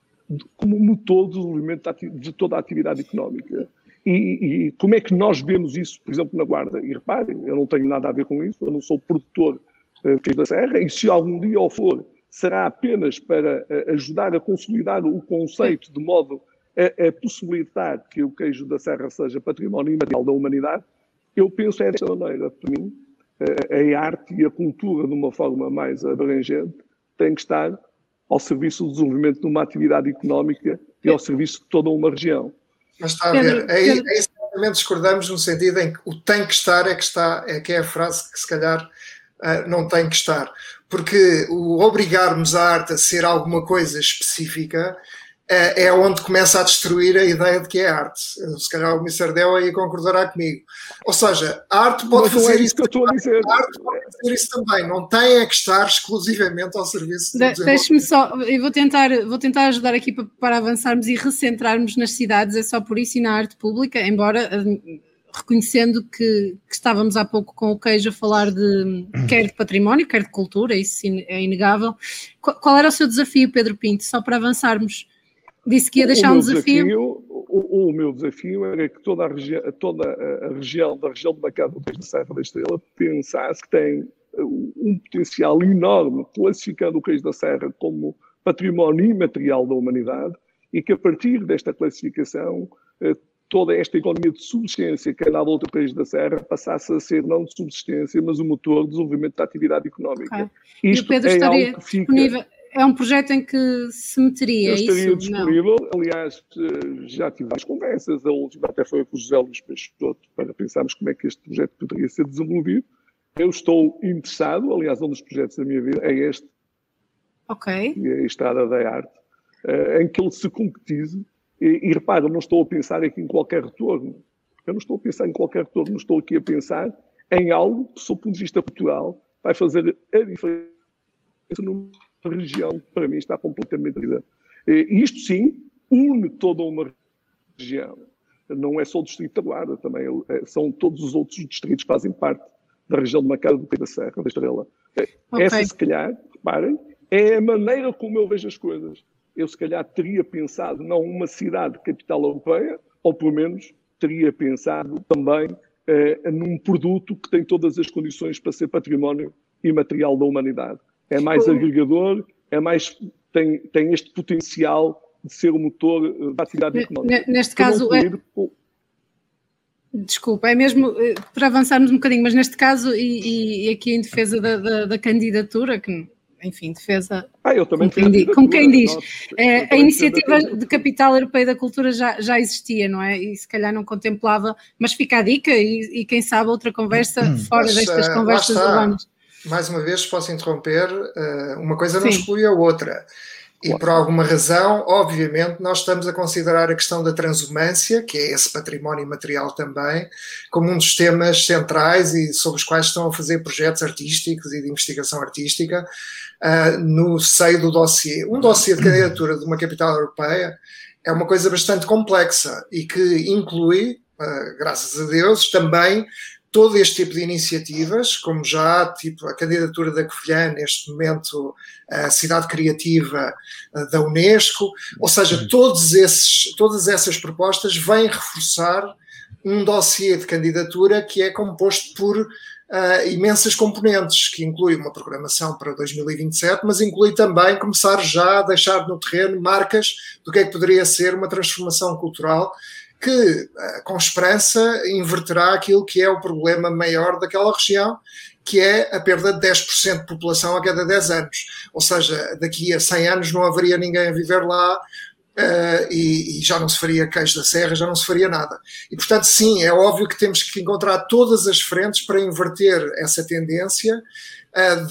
como motor de desenvolvimento de toda a atividade económica. E, e, como é que nós vemos isso, por exemplo, na Guarda? E reparem, eu não tenho nada a ver com isso, eu não sou produtor uh, da Serra, e se algum dia o for, será apenas para uh, ajudar a consolidar o conceito de modo a, a, possibilitar que o queijo da Serra seja património imaterial da humanidade, eu penso é desta maneira. Para mim, a, a arte e a cultura, de uma forma mais abrangente, tem que estar ao serviço do desenvolvimento de uma atividade económica e ao serviço de toda uma região. Mas está a ver, aí, aí exatamente discordamos no sentido em que o tem que estar é que está, é que é a frase que se calhar uh, não tem que estar. Porque o obrigarmos a arte a ser alguma coisa específica é, é onde começa a destruir a ideia de que é arte. Se calhar o Mr. Del aí concordará comigo. Ou seja, a arte pode Mas fazer é isso. Que eu estou a. A arte pode fazer isso também. Não tem é que estar exclusivamente ao serviço de, Deixe-me só, eu vou tentar, vou tentar ajudar aqui para, para avançarmos e recentrarmos nas cidades, é só por isso e na arte pública, embora hum, reconhecendo que, que, estávamos há pouco com o queijo a falar de quer de património, quer de cultura, isso é inegável. Qual, qual era o seu desafio, Pedro Pinto, só para avançarmos? Disse que ia deixar um desafio. desafio o, o, meu desafio era que toda a, regi toda a região da região de Bacado da Serra da Estrela pensasse que tem uh, um potencial enorme, classificando o Reis da Serra como património imaterial da humanidade e que a partir desta classificação uh, toda esta economia de subsistência que andava outro país da Serra passasse a ser não de subsistência, mas o motor de desenvolvimento da atividade económica. Okay. Isto e o Pedro é estaria disponível, é um projeto em que se meteria Eu estaria isso? disponível, não. aliás, já tive várias conversas, a última até foi com o José Luís Peixoto, para pensarmos como é que este projeto poderia ser desenvolvido. Eu estou interessado, aliás, um dos projetos da minha vida é este, Ok. E é a Estrada da Arte, eh, em que ele se concretize. E, e repara, não estou a pensar aqui em qualquer retorno. Eu não estou a pensar em qualquer retorno, estou aqui a pensar em algo que, sob o ponto de vista cultural, vai fazer a diferença no região, para mim, está completamente perdida. Isto sim une toda uma região. Não é só o Distrito da Guarda, também é, são todos os outros distritos que fazem parte da região de Macau do da Serra, da Estrela. Okay. Essa, se calhar, reparem, é a maneira como eu vejo as coisas. Eu, se calhar, teria pensado não uma cidade capital europeia, ou pelo menos teria pensado também eh, num produto que tem todas as condições para ser património imaterial da humanidade é mais agregador, é mais, tem, tem este potencial de ser o motor eh, da atividade económica. Neste caso, é... Desculpa, é mesmo eh, para avançarmos um bocadinho, mas neste caso, e, e aqui em defesa da, da, da, candidatura, que enfim, defesa. Ah, eu também como, quem como quem diz. é, a iniciativa de Capital Europeia da Cultura já, já existia, não é? E se calhar não contemplava, mas fica a dica e, e quem sabe outra conversa fora mas, destas uh, conversas urbanas mais uma vez, posso interromper, uh, uma coisa não Sim. exclui a outra. E por alguma razão, obviamente, nós estamos a considerar a questão da transumância, que é esse património material também, como um dos temas centrais e sobre os quais estão a fazer projetos artísticos e de investigação artística uh, no seio do dossiê. Um dossiê de candidatura de uma capital europeia é uma coisa bastante complexa e que inclui, uh, graças a Deus, também todo este tipo de iniciativas, como já tipo a candidatura da Covilhã, neste momento a cidade criativa da Unesco, ou seja, todos esses, todas essas propostas vêm reforçar um dossiê de candidatura que é composto por uh, imensas componentes, que inclui uma programação para 2027, mas inclui também começar já a deixar no terreno marcas do que é que poderia ser uma transformação cultural que, eh, com esperança, inverterá aquilo que é o problema maior daquela região, que é a perda de 10% de população a cada 10 anos. Ou seja, daqui a 100 anos não haveria ninguém a viver lá uh, e, e, já não se faria queijo da serra, já não se faria nada. E, portanto, sim, é óbvio que temos que encontrar todas as frentes para inverter essa tendência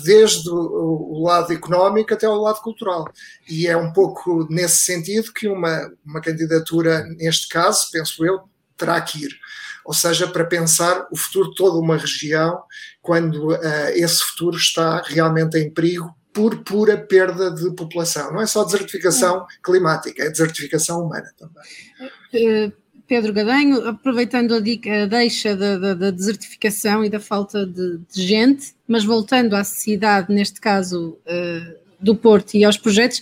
desde o lado económico até o lado cultural. E é um pouco nesse sentido que uma, uma candidatura, neste caso, penso eu, terá que ir. Ou seja, para pensar o futuro de toda uma região, quando uh, esse futuro está realmente em perigo por pura perda de população. Não é só desertificação climática, é desertificação humana também. Pedro Gadanho, aproveitando a, dica, a deixa da, da, da, desertificação e da falta de, de, gente, mas voltando à cidade, neste caso uh, do Porto e aos projetos.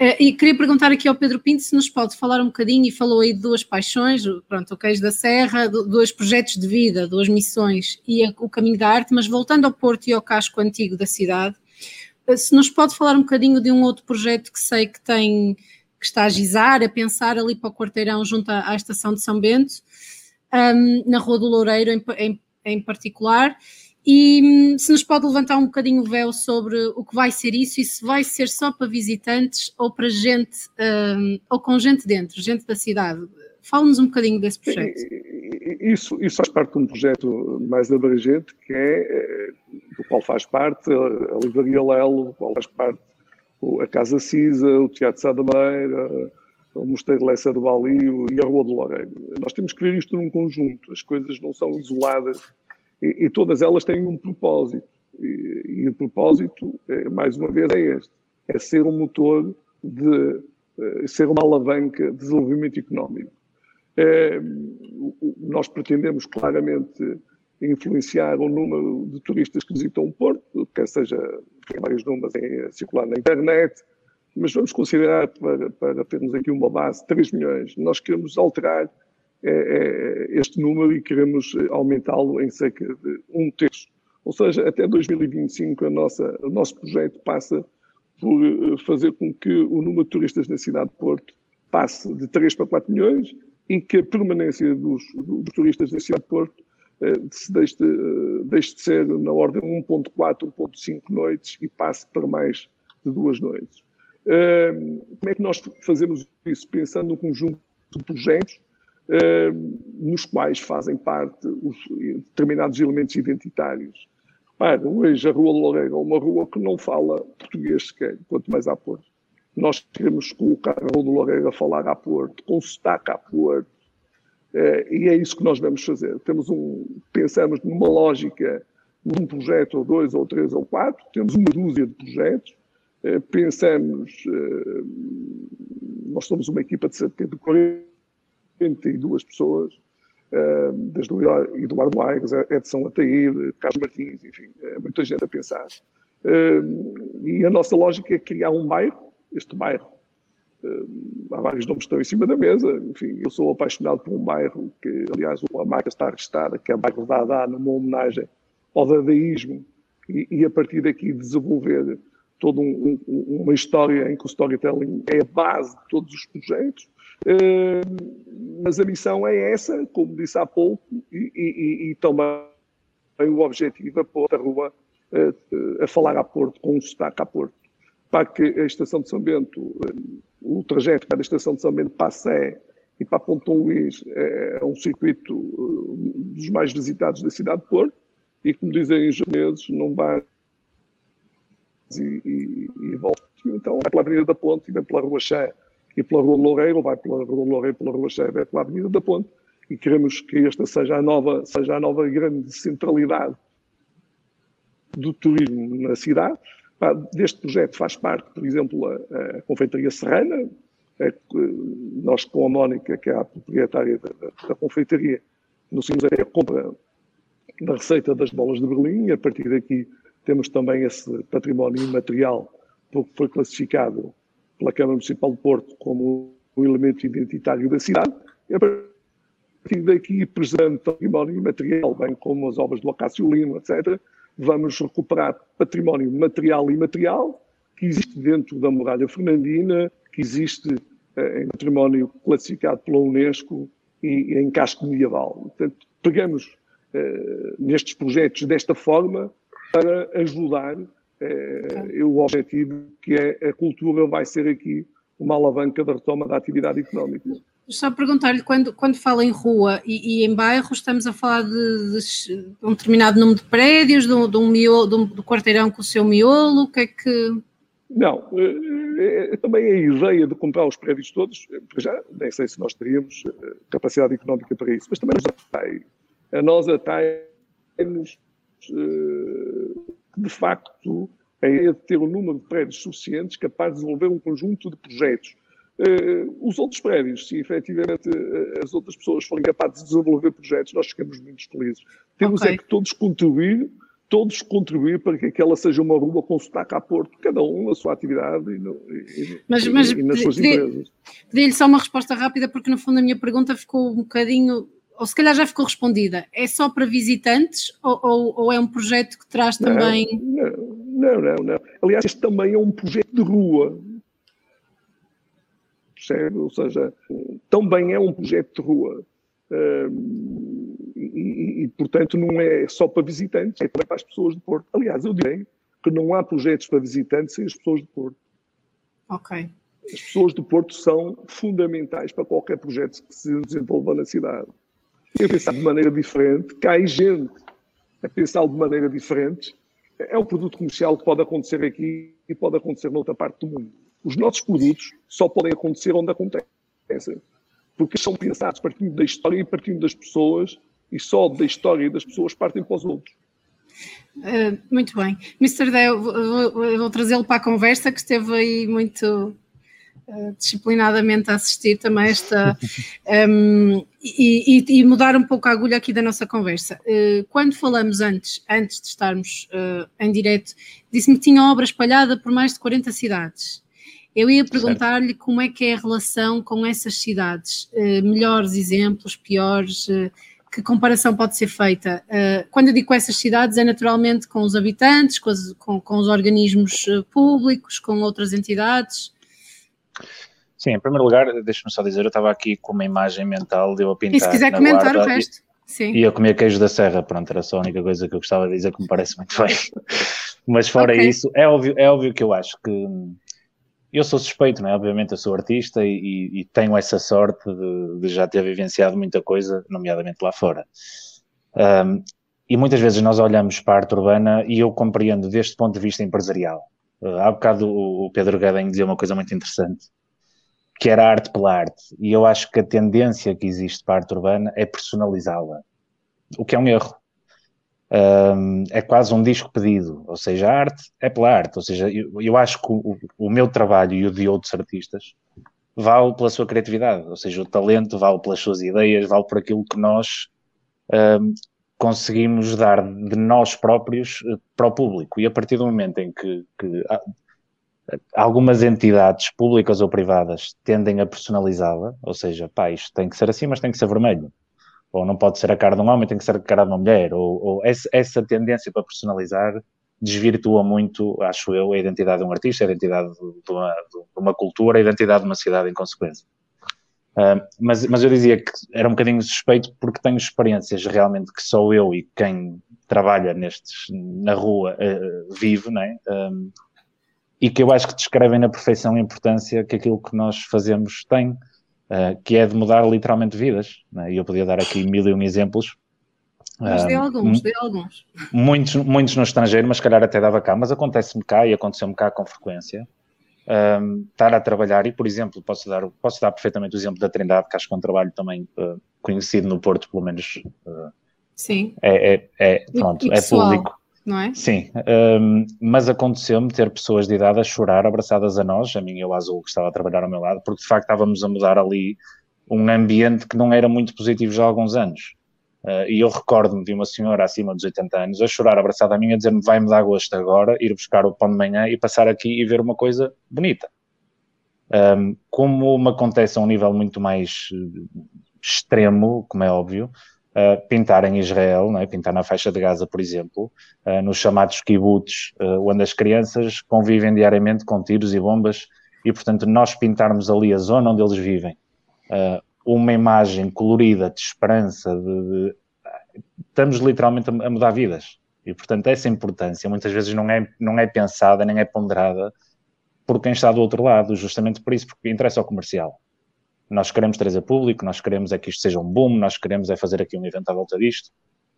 Uh, e queria perguntar aqui ao Pedro Pinto se nos pode falar um bocadinho, e falou aí de duas paixões, pronto, o Queijo da Serra, do, dois projetos de vida, duas missões e a, o Caminho da Arte, mas voltando ao Porto e ao casco antigo da cidade, uh, se nos pode falar um bocadinho de um outro projeto que sei que tem, que está a gizar, a pensar ali para o quarteirão junto à, à estação de São Bento, um, na Rua do Loureiro em, em, em particular, e hum, se nos pode levantar um bocadinho o véu sobre o que vai ser isso e se vai ser só para visitantes ou para gente, um, ou com gente dentro, gente da cidade. Fala-nos um bocadinho desse projeto. Isso, isso faz parte de um projeto mais abrangente, que é, eh, do qual faz parte a Livraria Lelo, do qual faz parte a Casa Cisa, o Teatro Sá da Meira, o Mosteiro Lessa do Balio e a Rua do Loureiro. Nós temos que ver isto num conjunto, as coisas não são isoladas e, e todas elas têm um propósito. E, e o propósito, é, mais uma vez, é este: é ser um motor de é, ser uma alavanca de desenvolvimento económico. É, nós pretendemos claramente influenciar o número de turistas que visitam o Porto, quer seja tem vários números em circular na internet, mas vamos considerar, para, para termos aqui uma base, 3 milhões. Nós queremos alterar é, é, este número e queremos aumentá-lo em cerca de um terço. Ou seja, até 2025 a nossa, o nosso projeto passa por eh, fazer com que o número de turistas na cidade de Porto passe de 3 para 4 milhões e que a permanência dos, dos turistas na cidade de Porto eh, se deixe, de, deixe de ser na ordem de 1.4, 1.5 noites e passe para mais de duas noites. Eh, como é que nós fazemos isso? Pensando num conjunto de projetos nos quais fazem parte os determinados elementos identitários. Para, hoje a Rua Loureiro é uma rua que não fala português sequer, quanto mais a Porto. Nós queremos colocar a Rua de Loureiro a falar a Porto, com sotaque a Porto, e é isso que nós vamos fazer. Temos um, pensamos numa lógica de um projeto ou dois ou três ou quatro, temos uma dúzia de projetos, uh, pensamos, uh, nós somos uma equipa de cerca de 40 52 pessoas, desde o Eduardo Aires, Edson Ataíde, Carlos Martins, enfim, muita gente a pensar. E a nossa lógica é criar um bairro, este bairro, há vários nomes que estão em cima da mesa, enfim, eu sou apaixonado por um bairro que, aliás, a marca está registrada, que é o bairro da Adá, numa homenagem ao dadaísmo, e, e a partir daqui desenvolver toda um, um, uma história em que o storytelling é a base de todos os projetos, uh, mas a missão é essa, como disse há pouco, e, e, e também o objetivo é pôr a rua uh, a falar a Porto, com um sotaque a Porto, para que a Estação de São Bento, uh, o trajeto para a Estação de São Bento para a Sé e para Ponto Luís é, é um circuito dos mais visitados da cidade de Porto, e como dizem os japoneses, não vai e, e, e volta. Então vai pela Avenida da Ponte e vem pela RuaChé e pela Rua Loureiro, vai pela Rua Loureiro, pela RuaChé, vai pela Avenida da Ponte. E queremos que esta seja a nova, seja a nova grande centralidade do turismo na cidade. Deste projeto faz parte, por exemplo, a, a Confeitaria Serrana. É, nós, com a Mónica, que é a proprietária da, da, confeitaria, nos a compra da receita das bolas de Berlim. E a partir daqui temos também esse património imaterial, porque foi classificado pela Câmara Municipal de Porto como um elemento identitário da cidade. E a partir daqui, preservando património imaterial, bem como as obras de Locácio Lima, etc., vamos recuperar património material e imaterial que existe dentro da muralha fernandina, que existe eh, em património classificado pela Unesco e, e em casco medieval. Portanto, pegamos eh, nestes projetos desta forma para ajudar é, o objetivo que é a cultura vai ser aqui uma alavanca da retoma da atividade económica. Só perguntar-lhe, quando, quando fala em rua e, e, em bairro, estamos a falar de, de, um determinado número de prédios, de um, miolo, um, do quarteirão com o seu miolo, o que é que... Não, é, é, também a ideia de comprar os prédios todos, já nem sei se nós teríamos capacidade económica para isso, mas também nos atrai. A nós atrai-nos de facto, a ideia de ter um número de prédios suficientes capaz de desenvolver um conjunto de projetos. Uh, os outros prédios, se efetivamente uh, as outras pessoas forem capazes de desenvolver projetos, nós ficamos muito felizes. Temos é okay. é que todos contribuir todos contribuir para que aquela seja uma rua com sotaque a Porto, cada um na sua atividade e, no, e, mas, mas e nas suas empresas. Pedi-lhe só uma resposta rápida, porque no fundo a minha pergunta ficou um bocadinho, ou se calhar já ficou respondida. É só para visitantes ou, ou, ou é um projeto que traz também. Não, não, não, não. Aliás, este também é um projeto de rua. Percebe? Ou seja, também é um projeto de rua. e, e, portanto, não é só para visitantes, é também para as pessoas de Porto. Aliás, eu direi que não há projetos para visitantes sem as pessoas de Porto. Ok. As pessoas de Porto são fundamentais para qualquer projeto que se desenvolva na cidade. E a pensar de maneira diferente, cai gente a pensar de maneira diferente, é um produto comercial que pode acontecer aqui e pode acontecer noutra parte do mundo. Os nossos produtos só podem acontecer onde acontecem, porque são pensados partindo da história e partindo das pessoas, e só da história e das pessoas partem para os outros. Uh, muito bem. Mr. Eu vou, vou trazê-lo para a conversa, que esteve aí muito uh, disciplinadamente a assistir também esta um, e, e, e, mudar um pouco a agulha aqui da nossa conversa. Uh, quando falamos antes, antes de estarmos em direto, disse-me que tinha obra espalhada por mais de 40 cidades. Eu ia perguntar-lhe como é que é a relação com essas cidades, melhores exemplos, piores, que comparação pode ser feita? quando eu digo com essas cidades, é naturalmente com os habitantes, com, as, com, com os organismos públicos, com outras entidades? Sim, em primeiro lugar, deixa-me só dizer, eu estava aqui com uma imagem mental de eu a pintar. E se quiser comentar o resto. Sim. E eu comia queijo da serra, pronto, era só a única coisa que eu gostava de dizer que me parece muito bem. Mas fora okay. isso, é óbvio, é óbvio que eu acho que eu sou suspeito, não é? Obviamente eu sou artista e, e, tenho essa sorte de, de, já ter vivenciado muita coisa, nomeadamente lá fora. Um, e muitas vezes nós olhamos para a arte urbana e eu compreendo deste ponto de vista empresarial. Uh, há bocado o Pedro Gadenho dizia uma coisa muito interessante que era arte pela arte. E eu acho que a tendência que existe para a arte urbana é personalizá-la, o que é um erro. Um, é quase um disco pedido, ou seja, a arte é pela arte, ou seja, eu, eu acho que o, o, meu trabalho e o de outros artistas vale pela sua criatividade, ou seja, o talento vale pelas suas ideias, vale por aquilo que nós um, conseguimos dar de nós próprios eh, para o público. E a partir do momento em que, que algumas entidades públicas ou privadas tendem a personalizá-la, ou seja, pá, isto tem que ser assim, mas tem que ser vermelho. Ou não pode ser a cara de um homem, tem que ser a cara de uma mulher. Ou, ou essa, essa, tendência para personalizar desvirtua muito, acho eu, a identidade de um artista, a identidade de uma, de uma cultura, a identidade de uma cidade em consequência. Uh, mas, mas eu dizia que era um bocadinho suspeito porque tenho experiências realmente que só eu e quem trabalha nestes, na rua uh, vive, né? Um, e que eu acho que descrevem na perfeição a importância que aquilo que nós fazemos tem, uh, que é de mudar literalmente vidas. Né? E eu podia dar aqui mil e um exemplos. Mas uh, dê alguns, dê alguns. Muitos, muitos no estrangeiro, mas calhar até dava cá, mas acontece-me cá e aconteceu-me cá com frequência. Um, estar a trabalhar e, por exemplo, posso dar, posso dar perfeitamente o exemplo da Trindade, que acho que é um trabalho também uh, conhecido no Porto, pelo menos. Uh, Sim. É, é, é pronto, é público não é? Sim, um, mas aconteceu-me ter pessoas de idade a chorar abraçadas a nós, a mim e o Azul, que estava a trabalhar ao meu lado, porque de facto estávamos a mudar ali um ambiente que não era muito positivo já há alguns anos. Uh, e eu recordo-me de uma senhora acima dos 80 anos a chorar abraçada a mim, a dizer-me vai-me dar gosto agora, ir buscar o pão de manhã e passar aqui e ver uma coisa bonita. Um, como me acontece a um nível muito mais eh, extremo, como é óbvio, uh, pintar em Israel, é? pintar na faixa de Gaza, por exemplo, uh, nos chamados kibbutz, uh, onde as crianças convivem diariamente com tiros e bombas, e portanto nós pintarmos ali a zona onde eles vivem, uma imagem colorida de esperança, de, de, estamos literalmente a mudar vidas. E portanto essa importância muitas vezes não é, não é pensada nem é ponderada por quem está do outro lado, justamente por isso, porque interessa ao comercial. Nós queremos trazer público, nós queremos é que isto seja um boom, nós queremos é fazer aqui um evento à volta disto.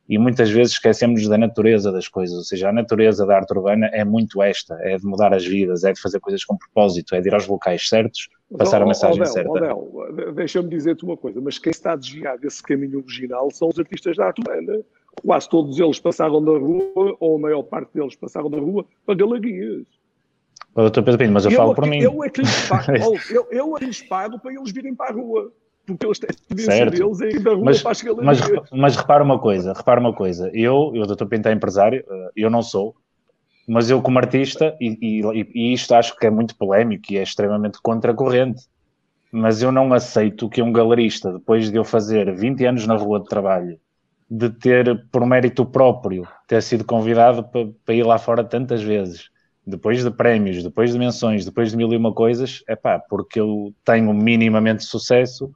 E muitas vezes esquecemos da natureza das coisas, ou seja, a natureza da arte urbana é muito esta, é de mudar as vidas, é de fazer coisas com propósito, é de ir aos locais certos, passar oh, a mensagem Odel, certa. Odel, deixa-me dizer-te uma coisa, mas quem está a desviar desse caminho original são os artistas da arte urbana. Quase todos eles passaram da rua, ou a maior parte deles passaram da rua, para galerias. Doutor Pedro Pinto, mas eu, eu falo por mim. Eu é que lhes pago, eu, eu é lhes pago para eles virem para a rua. porque eles têm tendência deles é ir da rua mas, para as galerias. Mas, mas repara uma coisa, repara uma coisa, eu, eu Dr. Pinto é empresário, eh, eu não sou, mas eu como artista, e, e, e isto acho que é muito polémico e é extremamente contracorrente, mas eu não aceito que um galerista, depois de eu fazer 20 anos na rua de trabalho, de ter, por mérito próprio, ter sido convidado para, para ir lá fora tantas vezes, depois de prémios, depois de menções, depois de mil e uma coisas, é pá, porque eu tenho minimamente sucesso,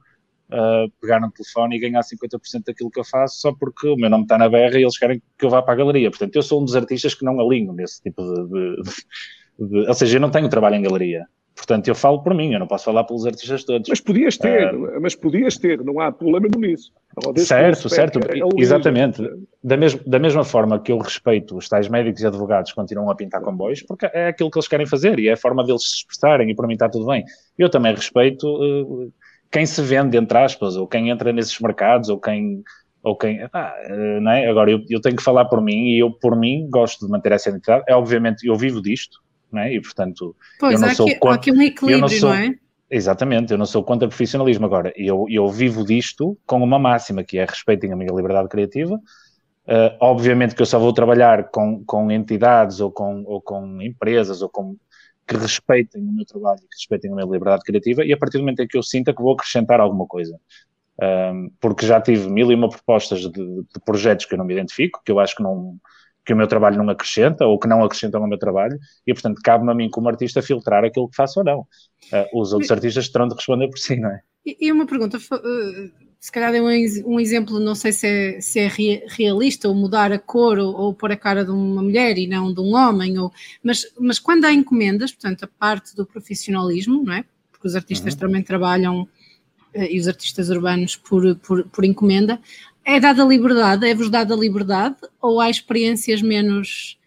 uh, pegar no telefone e ganhar 50% daquilo que eu faço só porque o meu nome está na berra e eles querem que eu vá para a galeria. Portanto, eu sou um dos artistas que não alinho nesse tipo de, de, de ou seja, eu não tenho trabalho em galeria. Portanto, eu falo por mim, eu não posso falar pelos artistas todos. Mas podias ter, uh, mas podias ter, não há problema nisso. Certo, certo, é exatamente. Da, mes da mesma forma que eu respeito os tais médicos e advogados que continuam a pintar comboios, porque é aquilo que eles querem fazer e é a forma deles se expressarem e para mim está tudo bem. Eu também respeito uh, quem se vende, entre aspas, ou quem entra nesses mercados, ou quem. Ou quem ah, não é? Agora, eu, eu tenho que falar por mim e eu, por mim, gosto de manter essa identidade. É, obviamente, eu vivo disto, é? E, portanto, pois, eu não há sou aqui, contra, há aqui um equilíbrio, não, sou, não é? Exatamente, eu não sou contra profissionalismo. Agora, eu, eu vivo disto com uma máxima, que é respeitem a minha liberdade criativa. Uh, obviamente que eu só vou trabalhar com, com entidades ou com, ou com empresas ou com que respeitem o meu trabalho e que respeitem a minha liberdade criativa e a partir do momento em que eu sinta que vou acrescentar alguma coisa. Um, porque já tive mil e uma propostas de, de, projetos que eu não me identifico, que eu acho que não, que o meu trabalho não acrescenta ou que não acrescentam ao meu trabalho e, portanto, cabe-me a mim como artista filtrar aquilo que faço ou não. Uh, os outros artistas terão de responder por si, não é? E, uma pergunta, uh, se calhar é um, exemplo, não sei se é, se é realista, ou mudar a cor ou, ou pôr a cara de uma mulher e não de um homem, ou, mas, mas quando há encomendas, portanto, a parte do profissionalismo, não é? Porque os artistas uhum. também trabalham uh, e os artistas urbanos por, por, por encomenda, é dada liberdade? É-vos dada liberdade? Ou há experiências menos.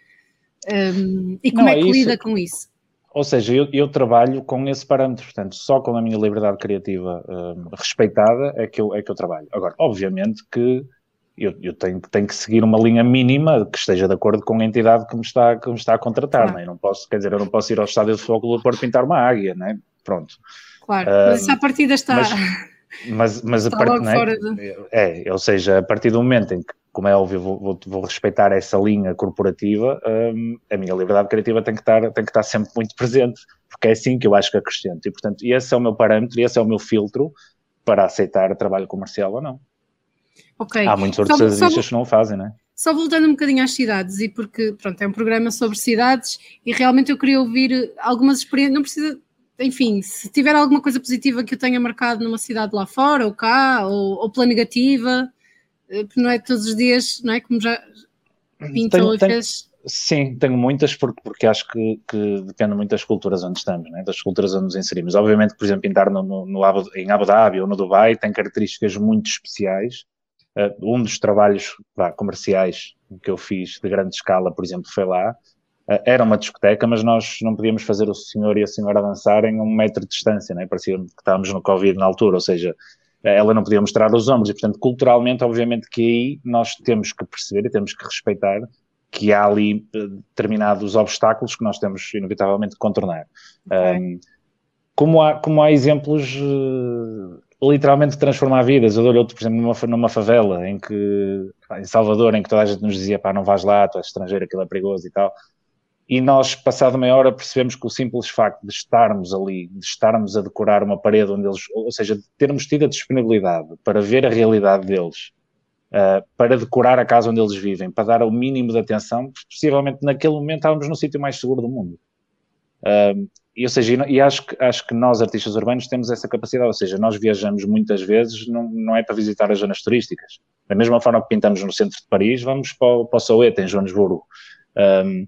Um, e como não, é que é lida com isso? Ou seja, eu, eu, trabalho com esse parâmetro, portanto, só com a minha liberdade criativa um, respeitada é que, eu, é que eu trabalho. Agora, obviamente que eu, eu, tenho, tenho que seguir uma linha mínima que esteja de acordo com a entidade que me está, que me está a contratar, claro. não, é? não posso, quer dizer, eu não posso ir ao estádio de futebol para pintar uma águia, não é? Pronto. Claro, um, mas a partida está... Mas, mas, mas a partir, de... é, ou seja, a partir do momento em que, como é óbvio, vou, vou, vou respeitar essa linha corporativa, um, a minha liberdade criativa tem que, estar, tem que estar sempre muito presente, porque é assim que eu acho que acrescento. E, portanto, esse é o meu parâmetro, esse é o meu filtro para aceitar trabalho comercial ou não. Ok. Há muitos outros artistas que não o fazem, não é? Só voltando um bocadinho às cidades, e porque, pronto, é um programa sobre cidades, e realmente eu queria ouvir algumas experiências, não precisa enfim, se tiver alguma coisa positiva que eu tenha marcado numa cidade lá fora, ou cá, ou, ou pela negativa, eh, não é todos os dias, não é? Como já pintou e fez. Sim, tenho muitas, porque, porque acho que, que, depende muito das culturas onde estamos, né? das culturas onde nos inserimos. Obviamente, por exemplo, pintar no, no, no Abu, em Abu Dhabi ou no Dubai tem características muito especiais. Uh, um dos trabalhos comerciais que eu fiz de grande escala, por exemplo, foi lá. Eh, era uma discoteca, mas nós não podíamos fazer o senhor e a senhora dançarem a um metro de distância, né? parecia que estávamos no Covid na altura, ou seja, eh, ela não podia mostrar os ombros, e portanto, culturalmente, obviamente que aí nós temos que perceber e temos que respeitar que há ali eh, determinados obstáculos que nós temos inevitavelmente que contornar. Okay. Um, como, há, como há exemplos literalmente de transformar vidas, eu dou outro, por exemplo, numa, numa favela em que, em Salvador, em que toda a gente nos dizia, pá, não vais lá, tu és estrangeiro, aquilo é perigoso e tal, e nós, passado meia hora, percebemos que o simples facto de estarmos ali, de estarmos a decorar uma parede onde eles, ou seja, de termos tido a disponibilidade para ver a realidade deles, uh, para decorar a casa onde eles vivem, para dar o mínimo de atenção, possivelmente naquele momento estávamos no sítio mais seguro do mundo. Uh, e, ou seja, e acho que, acho que nós, artistas urbanos, temos essa capacidade, ou seja, nós viajamos muitas vezes, não, não é para visitar as zonas turísticas. Da mesma forma que pintamos no centro de Paris, vamos para o, para o em Joanesburgo. Um,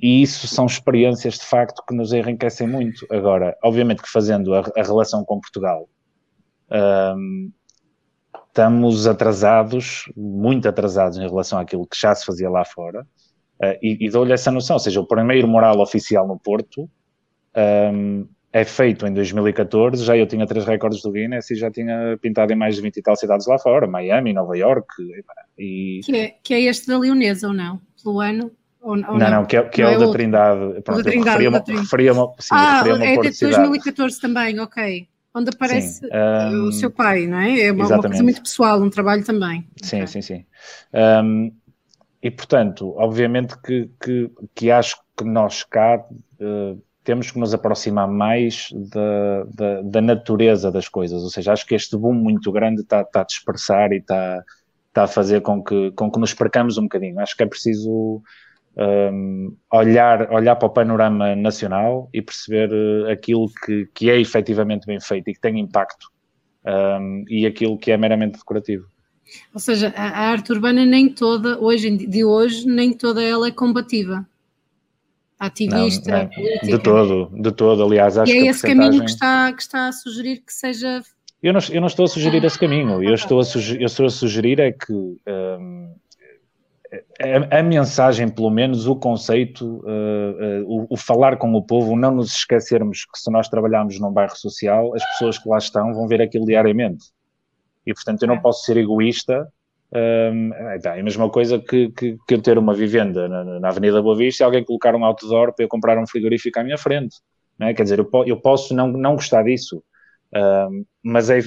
e isso são experiências de facto que nos enriquecem muito. Agora, obviamente que fazendo a, a relação com Portugal, um, estamos atrasados, muito atrasados em relação àquilo que já se fazia lá fora, uh, e, e dou-lhe essa noção, ou seja, o primeiro mural oficial no Porto um, é feito em 2014, já eu tinha três recordes do Guinness e já tinha pintado em mais de 20 e tal cidades lá fora, Miami, Nova York. E... Que, é, que é este da Leonesa ou não? Pelo ano? Ou, ou não, não, não, que é, que é, é o da Trindade. Pronto, referia-me referia sim, ah, referia é de 2014 também, ok. onde aparece um, o seu pai, não é? É uma, uma, coisa muito pessoal, um trabalho também. Sim, okay. sim, sim. Um, e portanto, obviamente que, que, que, acho que nós cá uh, temos que nos aproximar mais da, da, da, natureza das coisas, ou seja, acho que este boom muito grande está, está a dispersar e está, está a fazer com que, com que nos percamos um bocadinho. Acho que é preciso um, olhar, olhar para o panorama nacional e perceber uh, aquilo que, que é efetivamente bem feito e que tem impacto um, e aquilo que é meramente decorativo. Ou seja, a, a arte urbana nem toda, hoje de hoje, nem toda ela é combativa. Ativista, não, não, política. De todo, de todo, aliás, acho e é que esse caminho que está, que está a sugerir que seja eu não, eu não, estou a sugerir esse caminho. Eu estou a sugerir, eu estou a sugerir é que um, a, a, mensagem, pelo menos, o conceito, uh, uh, o, o, falar com o povo, não nos esquecermos que se nós trabalharmos num bairro social, as pessoas que lá estão vão ver aquilo diariamente. E, portanto, eu não é. posso ser egoísta. Um, é a mesma coisa que, que, que eu ter uma vivenda na, na, Avenida Boa Vista e alguém colocar um outdoor para eu comprar um frigorífico à minha frente. É? Quer dizer, eu, eu, posso não, não gostar disso, um, mas é,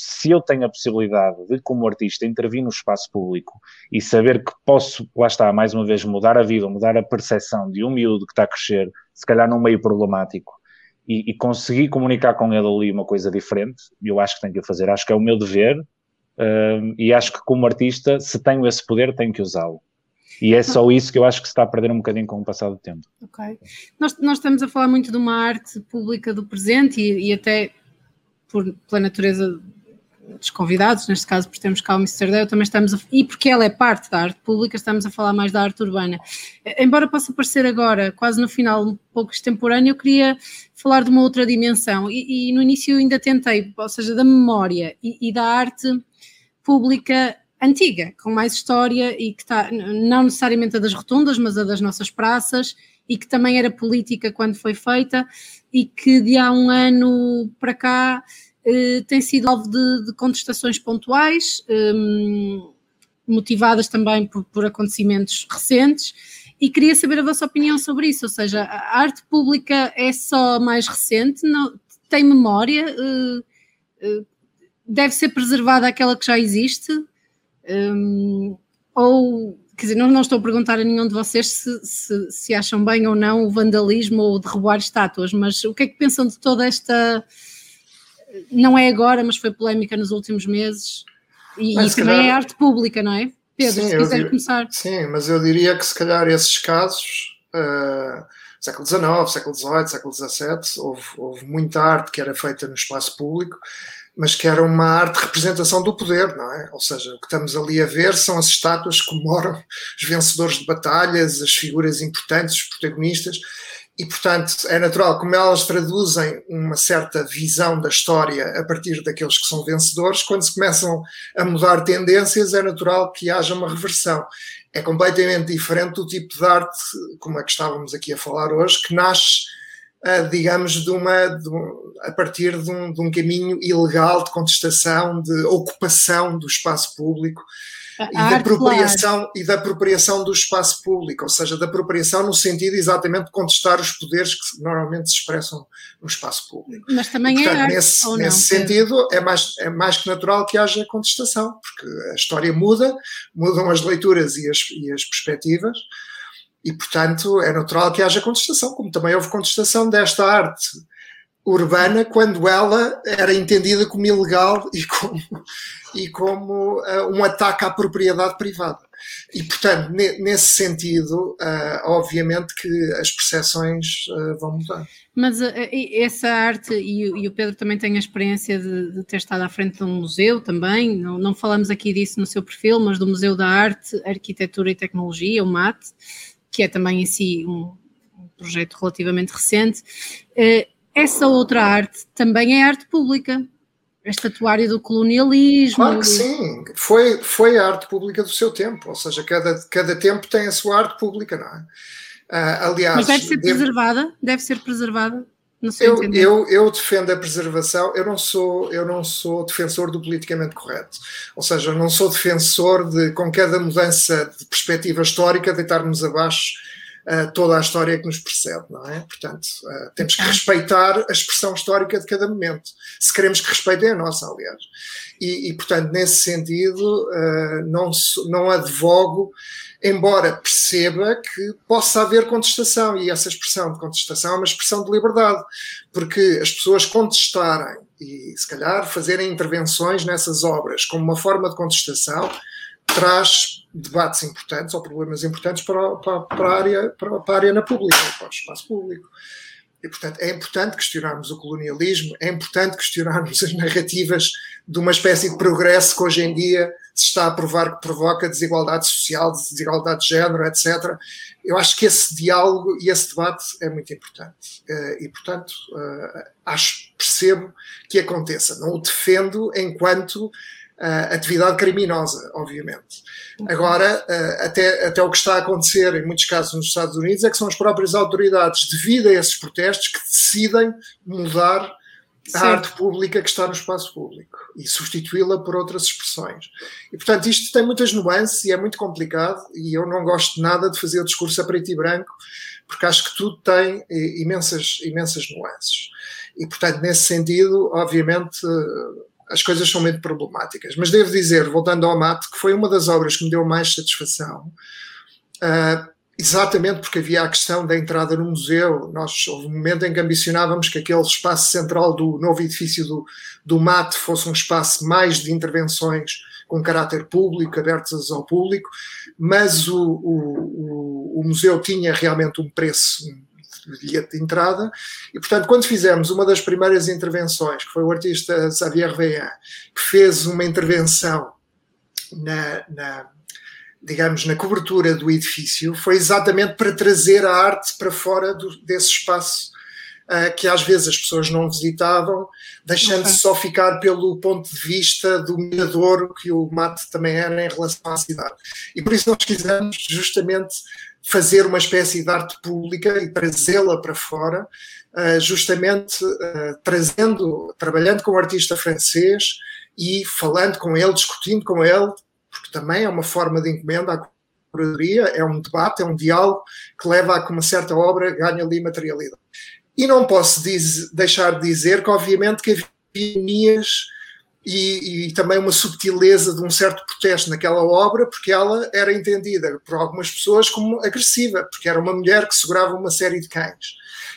se eu tenho a possibilidade de, como artista, intervir no espaço público e saber que posso, lá está, mais uma vez, mudar a vida, mudar a percepção de um miúdo que está a crescer, se calhar num meio problemático, e, e conseguir comunicar com ele ali uma coisa diferente, eu acho que tenho que fazer, acho que é o meu dever, uh, e acho que como artista, se tenho esse poder, tenho que usá-lo. E é só isso que eu acho que se está a perder um bocadinho com o passado do tempo. Ok. Nós, nós estamos a falar muito de uma arte pública do presente e, e até por, pela natureza dos convidados, neste caso por termos cá o Mr. Deo, também estamos a, e porque ela é parte da arte pública, estamos a falar mais da arte urbana. Embora possa parecer agora, quase no final, um pouco extemporâneo, eu queria falar de uma outra dimensão, e, e no início eu ainda tentei, ou seja, da memória e, e da arte pública antiga, com mais história e que está, não necessariamente a das rotundas, mas a das nossas praças, e que também era política quando foi feita, e que de há um ano para cá eh, tem sido alvo de, de contestações pontuais, um, motivadas também por, por, acontecimentos recentes, e queria saber a vossa opinião sobre isso, ou seja, a arte pública é só mais recente, não, tem memória, uh, uh, deve ser preservada aquela que já existe, um, ou quer dizer, não, não, estou a perguntar a nenhum de vocês se, se, se, acham bem ou não o vandalismo ou derrubar estátuas, mas o que é que pensam de toda esta não é agora, mas foi polémica nos últimos meses. E, mas, e também calhar... é arte pública, não é? Pedro, sim, se quiser dir... começar. Sim, mas eu diria que se calhar esses casos, uh, século XIX, século XVIII, século XVII, houve, houve muita arte que era feita no espaço público, mas que era uma arte de representação do poder, não é? Ou seja, o que estamos ali a ver são as estátuas que comemoram os vencedores de batalhas, as figuras importantes, os protagonistas, e, portanto, é natural, como elas traduzem uma certa visão da história a partir daqueles que são vencedores, quando se começam a mudar tendências, é natural que haja uma reversão. É completamente diferente do tipo de arte, como a que estávamos aqui a falar hoje, que nasce, eh, digamos, de uma, de a partir de um, de um caminho ilegal de contestação, de ocupação do espaço público e da, apropriação, e da apropriação do espaço público, ou seja, da apropriação no sentido exatamente de contestar os poderes que normalmente se expressam no espaço público. Mas também e, portanto, é arte, nesse, nesse sentido é mais, é mais que natural que haja contestação, porque a história muda, mudam as leituras e as, e as perspectivas, e portanto é natural que haja contestação, como também houve contestação desta arte urbana quando ela era entendida como ilegal e como, e como uh, um ataque à propriedade privada. E, portanto, ne, nesse sentido, uh, obviamente que as percepções uh, vão mudar. Mas essa arte, e, e, o Pedro também tem a experiência de, de, ter estado à frente de um museu também, não, não falamos aqui disso no seu perfil, mas do Museu da Arte, Arquitetura e Tecnologia, o MAT, que é também em si um, um projeto relativamente recente essa outra arte também é arte pública. A estatuária do colonialismo. Claro que sim, foi, foi a arte pública do seu tempo, ou seja, cada, cada tempo tem a sua arte pública, não é? Uh, aliás, Mas deve ser devo... preservada, deve ser preservada. Eu, eu, eu, defendo a preservação, eu não, sou, eu não sou defensor do politicamente correto. Ou seja, eu não sou defensor de, com cada mudança de perspectiva histórica, deitarmos abaixo uh, toda a história que nos precede, não é? Portanto, uh, temos que respeitar a expressão histórica de cada momento, se queremos que respeitem a nossa, aliás. E, e portanto, nesse sentido, uh, não, não advogo embora perceba que possa haver contestação, e essa expressão de contestação é uma expressão de liberdade, porque as pessoas contestarem e, se calhar, fazerem intervenções nessas obras como uma forma de contestação traz debates importantes ou problemas importantes para, para, para, a, área, para, para a área na pública, para o espaço público. E, portanto, é importante questionarmos o colonialismo, é importante questionarmos as narrativas de uma espécie de progresso que hoje em dia se está a provar que provoca desigualdade social, desigualdade de género, etc. Eu acho que esse diálogo e esse debate é muito importante. Eh, e, portanto, eh, acho, percebo que aconteça. Não o defendo enquanto uh, atividade criminosa, obviamente. Agora, uh, até, até o que está a acontecer em muitos casos nos Estados Unidos é que são as próprias autoridades, devido a esses protestos, que decidem mudar a arte pública que está no espaço público e substituí-la por outras expressões. E, portanto, isto tem muitas nuances e é muito complicado e eu não gosto nada de fazer o discurso a preto e branco porque acho que tudo tem eh, imensas, imensas nuances. E, portanto, nesse sentido, obviamente, as coisas são muito problemáticas. Mas devo dizer, voltando ao mate, que foi uma das obras que me deu mais satisfação, uh, exatamente porque havia a questão da entrada no museu. Nós houve um momento em que ambicionávamos que aquele espaço central do novo edifício do, do mate fosse um espaço mais de intervenções com caráter público, abertas ao público, mas o, o, o, o museu tinha realmente um preço, bilhete de entrada. E, portanto, quando fizemos uma das primeiras intervenções, que foi o artista Xavier Veillant, que fez uma intervenção na, na digamos, na cobertura do edifício, foi exatamente para trazer a arte para fora do, desse espaço uh, que às vezes as pessoas não visitavam, deixando-se okay. só ficar pelo ponto de vista do mirador que o mate também era em relação à cidade. E por isso nós quisemos justamente fazer uma espécie de arte pública e trazê-la para fora, uh, justamente uh, trazendo, trabalhando com o artista francês e falando com ele, discutindo com ele, porque também é uma forma de encomenda à curadoria, é um debate, é um diálogo que leva a que uma certa obra ganhe ali materialidade. E não posso diz, deixar de dizer que, obviamente, que havia e, e, também uma subtileza de um certo protesto naquela obra, porque ela era entendida por algumas pessoas como agressiva, porque era uma mulher que segurava uma série de cães.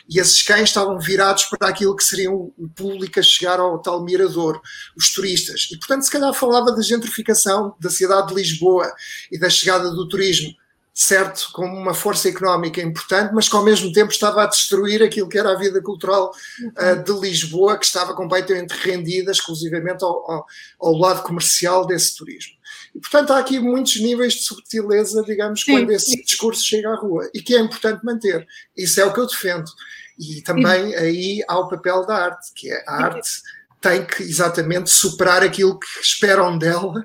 E esses cães estavam virados para aquilo que seriam o público a chegar ao tal mirador, os turistas. E, portanto, se calhar falava da gentrificação da cidade de Lisboa e da chegada do turismo certo, como uma força económica importante, mas que ao mesmo tempo estava a destruir aquilo que era a vida cultural uh, de Lisboa, que estava completamente rendida exclusivamente ao, ao, ao, lado comercial desse turismo. E, portanto, há aqui muitos níveis de subtileza, digamos, sim, quando esse discurso chega à rua, e que é importante manter. Isso é o que eu defendo. E também sim. aí há o papel da arte, que é a arte tem que exatamente superar aquilo que esperam dela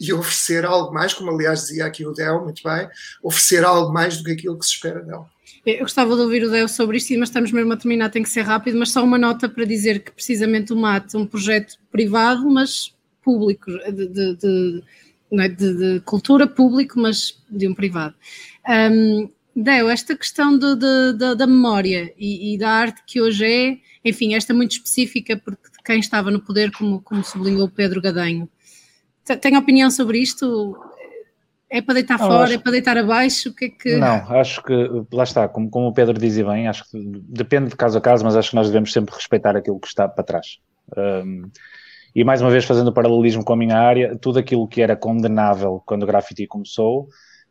e oferecer algo mais, como aliás dizia aqui o Del, muito bem, oferecer algo mais do que aquilo que se espera dela. Eu gostava de ouvir o Del sobre isto, mas estamos mesmo a terminar, tem que ser rápido, mas só uma nota para dizer que precisamente o MAT é um projeto privado, mas público, de, de, de, é? de cultura público, mas de um privado. Um, esta questão da memória e, e, da arte que hoje é, enfim, esta muito específica, porque quem estava no poder, como, como sublinhou Pedro Gadanho, tem opinião sobre isto? É para deitar não, fora, acho... é para deitar abaixo? O que é que... Não, acho que, lá está, como, como o Pedro dizia bem, acho que depende de caso a caso, mas acho que nós devemos sempre respeitar aquilo que está para trás. Um, e mais uma vez, fazendo o paralelismo com a minha área, tudo aquilo que era condenável quando o graffiti começou,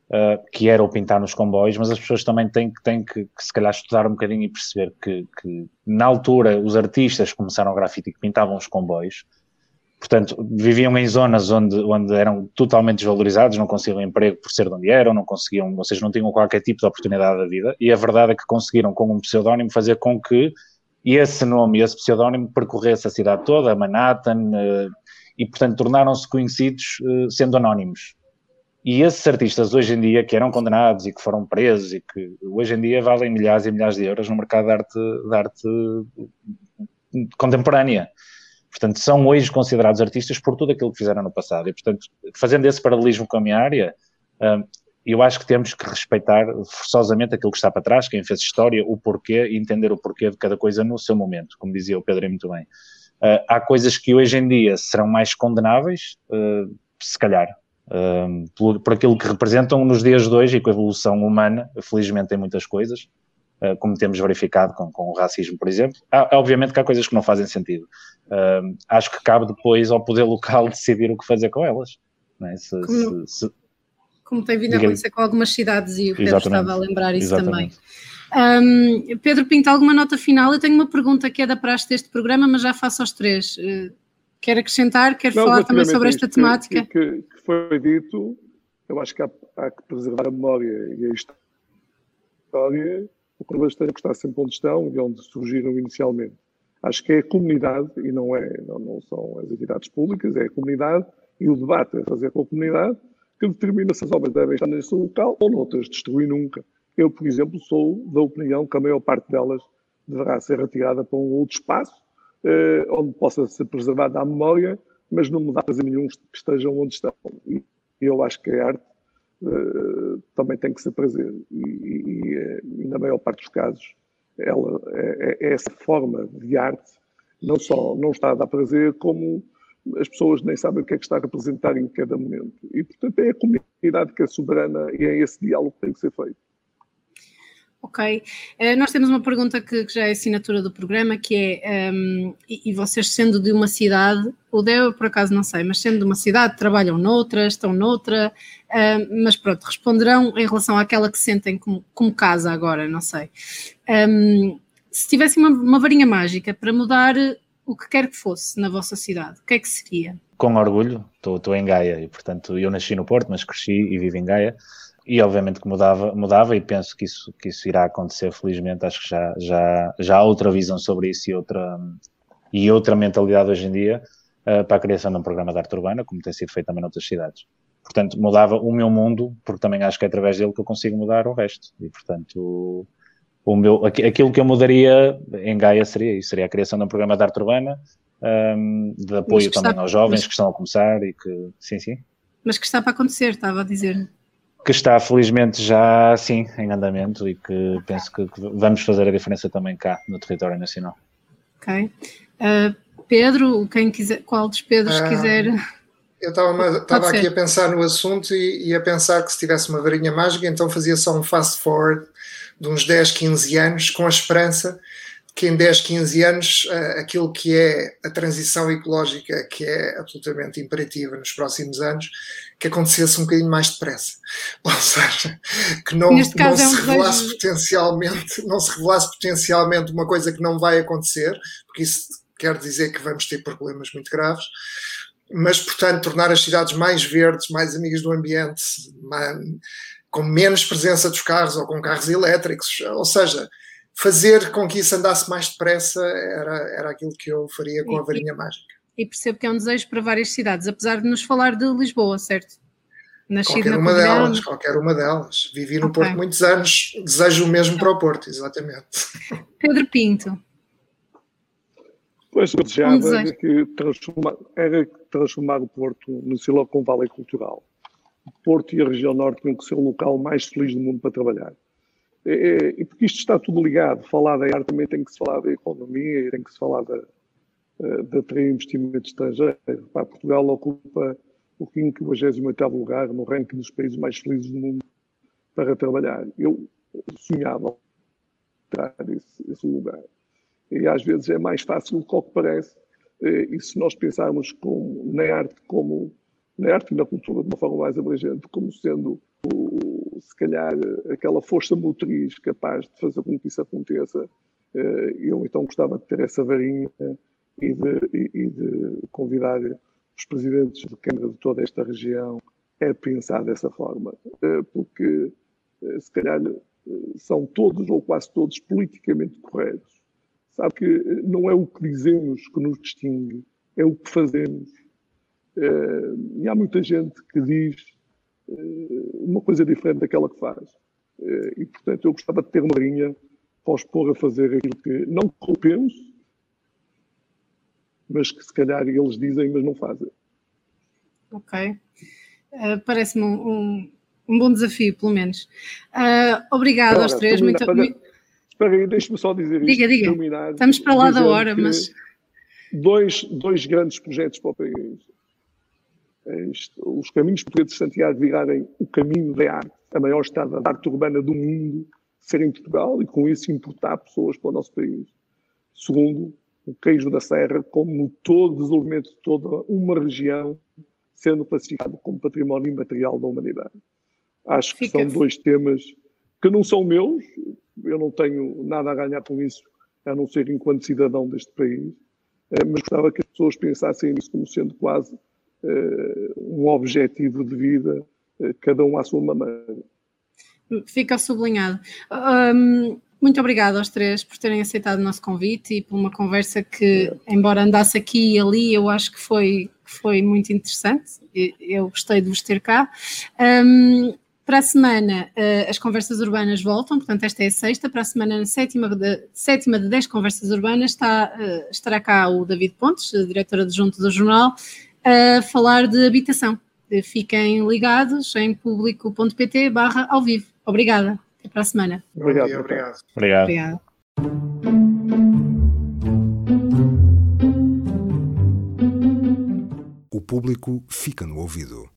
uh, que era o pintar nos comboios, mas as pessoas também têm, têm que, que, se calhar, estudar um bocadinho e perceber que, que na altura os artistas começaram o grafite que pintavam os comboios, portanto, viviam em zonas onde, onde eram totalmente desvalorizados, não conseguiam emprego por ser de onde eram, não conseguiam, ou seja, não tinham qualquer tipo de oportunidade da vida, e a verdade é que conseguiram, com um pseudónimo, fazer com que esse nome, esse pseudónimo, percorresse a cidade toda, Manhattan, eh, e, portanto, tornaram-se conhecidos eh, sendo anónimos. E esses artistas, hoje em dia, que eram condenados e que foram presos e que hoje em dia valem milhares e milhares de euros no mercado de arte, de arte contemporânea. Portanto, são hoje considerados artistas por tudo aquilo que fizeram no passado. E, portanto, fazendo esse paralelismo com a minha área, eu acho que temos que respeitar forçosamente aquilo que está para trás, quem fez história, o porquê, e entender o porquê de cada coisa no seu momento, como dizia o Pedro muito bem. Uh, há coisas que hoje em dia serão mais condenáveis, uh, se calhar, por, aquilo que representam nos dias de hoje e com a evolução humana, felizmente tem muitas coisas, como temos verificado com, com, o racismo, por exemplo. Há, obviamente que há coisas que não fazem sentido. acho que cabe depois ao poder local decidir o que fazer com elas. É? Se, como, se, se, como, tem vindo a acontecer com algumas cidades e o Pedro estava a lembrar isso Exatamente. também. Um, Pedro Pinto, alguma nota final? Eu tenho uma pergunta que é da praxe deste programa, mas já faço aos três. Uh, quer acrescentar? Quer Não, falar também sobre esta temática? Que, que, foi dito, eu acho que há, há, que preservar a memória e a história, o que bastante que está sempre onde estão e onde surgiram inicialmente. Acho que é a comunidade, e não, é, não, não são as entidades públicas, é a comunidade e o debate a fazer com a comunidade que determina se as obras devem estar nesse local ou noutras, destruir nunca. Eu, por exemplo, sou da opinião que a maior parte delas deverá ser retirada para um outro espaço, eh, onde possa ser preservada a memória, mas não me dá prazer nenhum que estejam onde estão. E eu acho que a arte eh, também tem que ser prazer. E, e, eh, e, na maior parte dos casos, ela, é, é, essa forma de arte não só não está a dar prazer, como as pessoas nem sabem o que é que está a representar em cada momento. E, portanto, é a comunidade que é soberana e é esse diálogo que tem que ser feito. Ok. Uh, nós temos uma pergunta que, que, já é assinatura do programa, que é, um, ehm, e, e, vocês sendo de uma cidade, o Deu por acaso não sei, mas sendo de uma cidade, trabalham noutra, estão noutra, uh, mas pronto, responderão em relação àquela que sentem como, como casa agora, não sei. Um, ehm, se tivessem uma, uma varinha mágica para mudar o que quer que fosse na vossa cidade, o que é que seria? Com orgulho, estou em Gaia e, portanto, eu nasci no Porto, mas cresci e vivo em Gaia e obviamente que mudava, mudava e penso que isso, que isso irá acontecer felizmente, acho que já, já, já há outra visão sobre isso e outra, e outra mentalidade hoje em dia uh, para a criação de um programa de arte urbana, como tem sido feito também noutras cidades. Portanto, mudava o meu mundo, porque também acho que é através dele que eu consigo mudar o resto. E, portanto, o meu, aquilo que eu mudaria em Gaia seria isso, seria a criação de um programa de arte urbana, um, ehm, de apoio também está, aos jovens mas, que estão a começar e que, sim, sim. Mas que está para acontecer, estava a dizer que está felizmente já assim em andamento e que penso que, que vamos fazer a diferença também cá no território nacional. Ok. Uh, Pedro, quem quiser, qual dos Pedros uh, quiser. Eu estava aqui a pensar no assunto e, e, a pensar que se tivesse uma varinha mágica, então fazia só um fast forward de uns 10, 15 anos, com a esperança que em 10, 15 anos uh, aquilo que é a transição ecológica, que é absolutamente imperativa nos próximos anos, que acontecesse um bocadinho mais depressa. Ou seja, que não, não é se revelasse potencialmente, não se revelasse potencialmente uma coisa que não vai acontecer, porque isso quer dizer que vamos ter problemas muito graves, mas, portanto, tornar as cidades mais verdes, mais amigas do ambiente, mais, com menos presença dos carros ou com carros elétricos, ou seja, fazer com que isso andasse mais depressa era, era aquilo que eu faria com a varinha mágica. E percebo que é um desejo para várias cidades, apesar de nos falar de Lisboa, certo? Nascido qualquer uma delas, qualquer uma delas. Vivi no okay. Porto muitos anos, desejo o mesmo para o Porto, exatamente. Pedro Pinto. Pois eu desejava um era, que transformar, era transformar o Porto no Silicon Valley cultural. O Porto e a região norte tinham que ser o local mais feliz do mundo para trabalhar é, é, e porque isto está tudo ligado, falar da arte também tem que se falar da economia, tem que se falar da, de atrair investimento estrangeiro. Pá, Portugal ocupa o 58 lugar no ranking dos países mais felizes do mundo para trabalhar. Eu sonhava entrar esse, esse lugar. E às vezes é mais fácil do que o que parece. Eh, e se nós pensarmos na arte como na arte e na cultura de uma forma mais abrangente, como sendo se calhar, aquela força motriz capaz de fazer com que isso aconteça, eh, eu então gostava de ter essa varinha e de, e de convidar os presidentes de Câmara de toda esta região a pensar dessa forma, eh, porque eh, se calhar são todos ou quase todos politicamente corretos. Sabe que não é o que dizemos que nos distingue, é o que fazemos. E há muita gente que diz eh, uma coisa diferente daquela que faz. Eh, e, portanto, eu gostava de ter uma linha para os pôr a fazer aquilo que não culpemos, mas que se calhar eles dizem, mas não fazem. Ok. Uh, Parece-me um, um bom desafio, pelo menos. Uh, obrigado aos três. Muito, Espera aí, deixe-me só dizer diga, isto. Diga, diga. Estamos para lá da hora, mas... Dois, dois grandes projetos para o país. É os caminhos portugueses de Santiago virarem o caminho da arte, a maior estrada de arte urbana do mundo, ser em Portugal e com isso importar pessoas para o nosso país. Segundo, o queijo da serra como motor de desenvolvimento de toda uma região, sendo classificado como património imaterial da humanidade. Acho que são dois temas que não são meus, eu não tenho nada a ganhar com isso, a não ser enquanto cidadão deste país, eh, mas gostava que as pessoas pensassem nisso como sendo quase uh, um objetivo de vida, uh, cada um à sua maneira. Fica sublinhado. Um, muito obrigada aos três por terem aceitado o nosso convite e por uma conversa que, embora andasse aqui e ali, eu acho que foi, foi muito interessante. Eu gostei de vos ter cá. Um, para a semana, uh, as conversas urbanas voltam, portanto, esta é a sexta. Para a semana, a sétima de, sétima de dez conversas urbanas, está, uh, estará cá o David Pontes, diretor adjunto do jornal, a falar de habitação. Fiquem ligados em público.pt barra ao vivo. Obrigada. Até para a semana. Obrigado. Dia, obrigado. Obrigado. obrigado. O público fica no ouvido.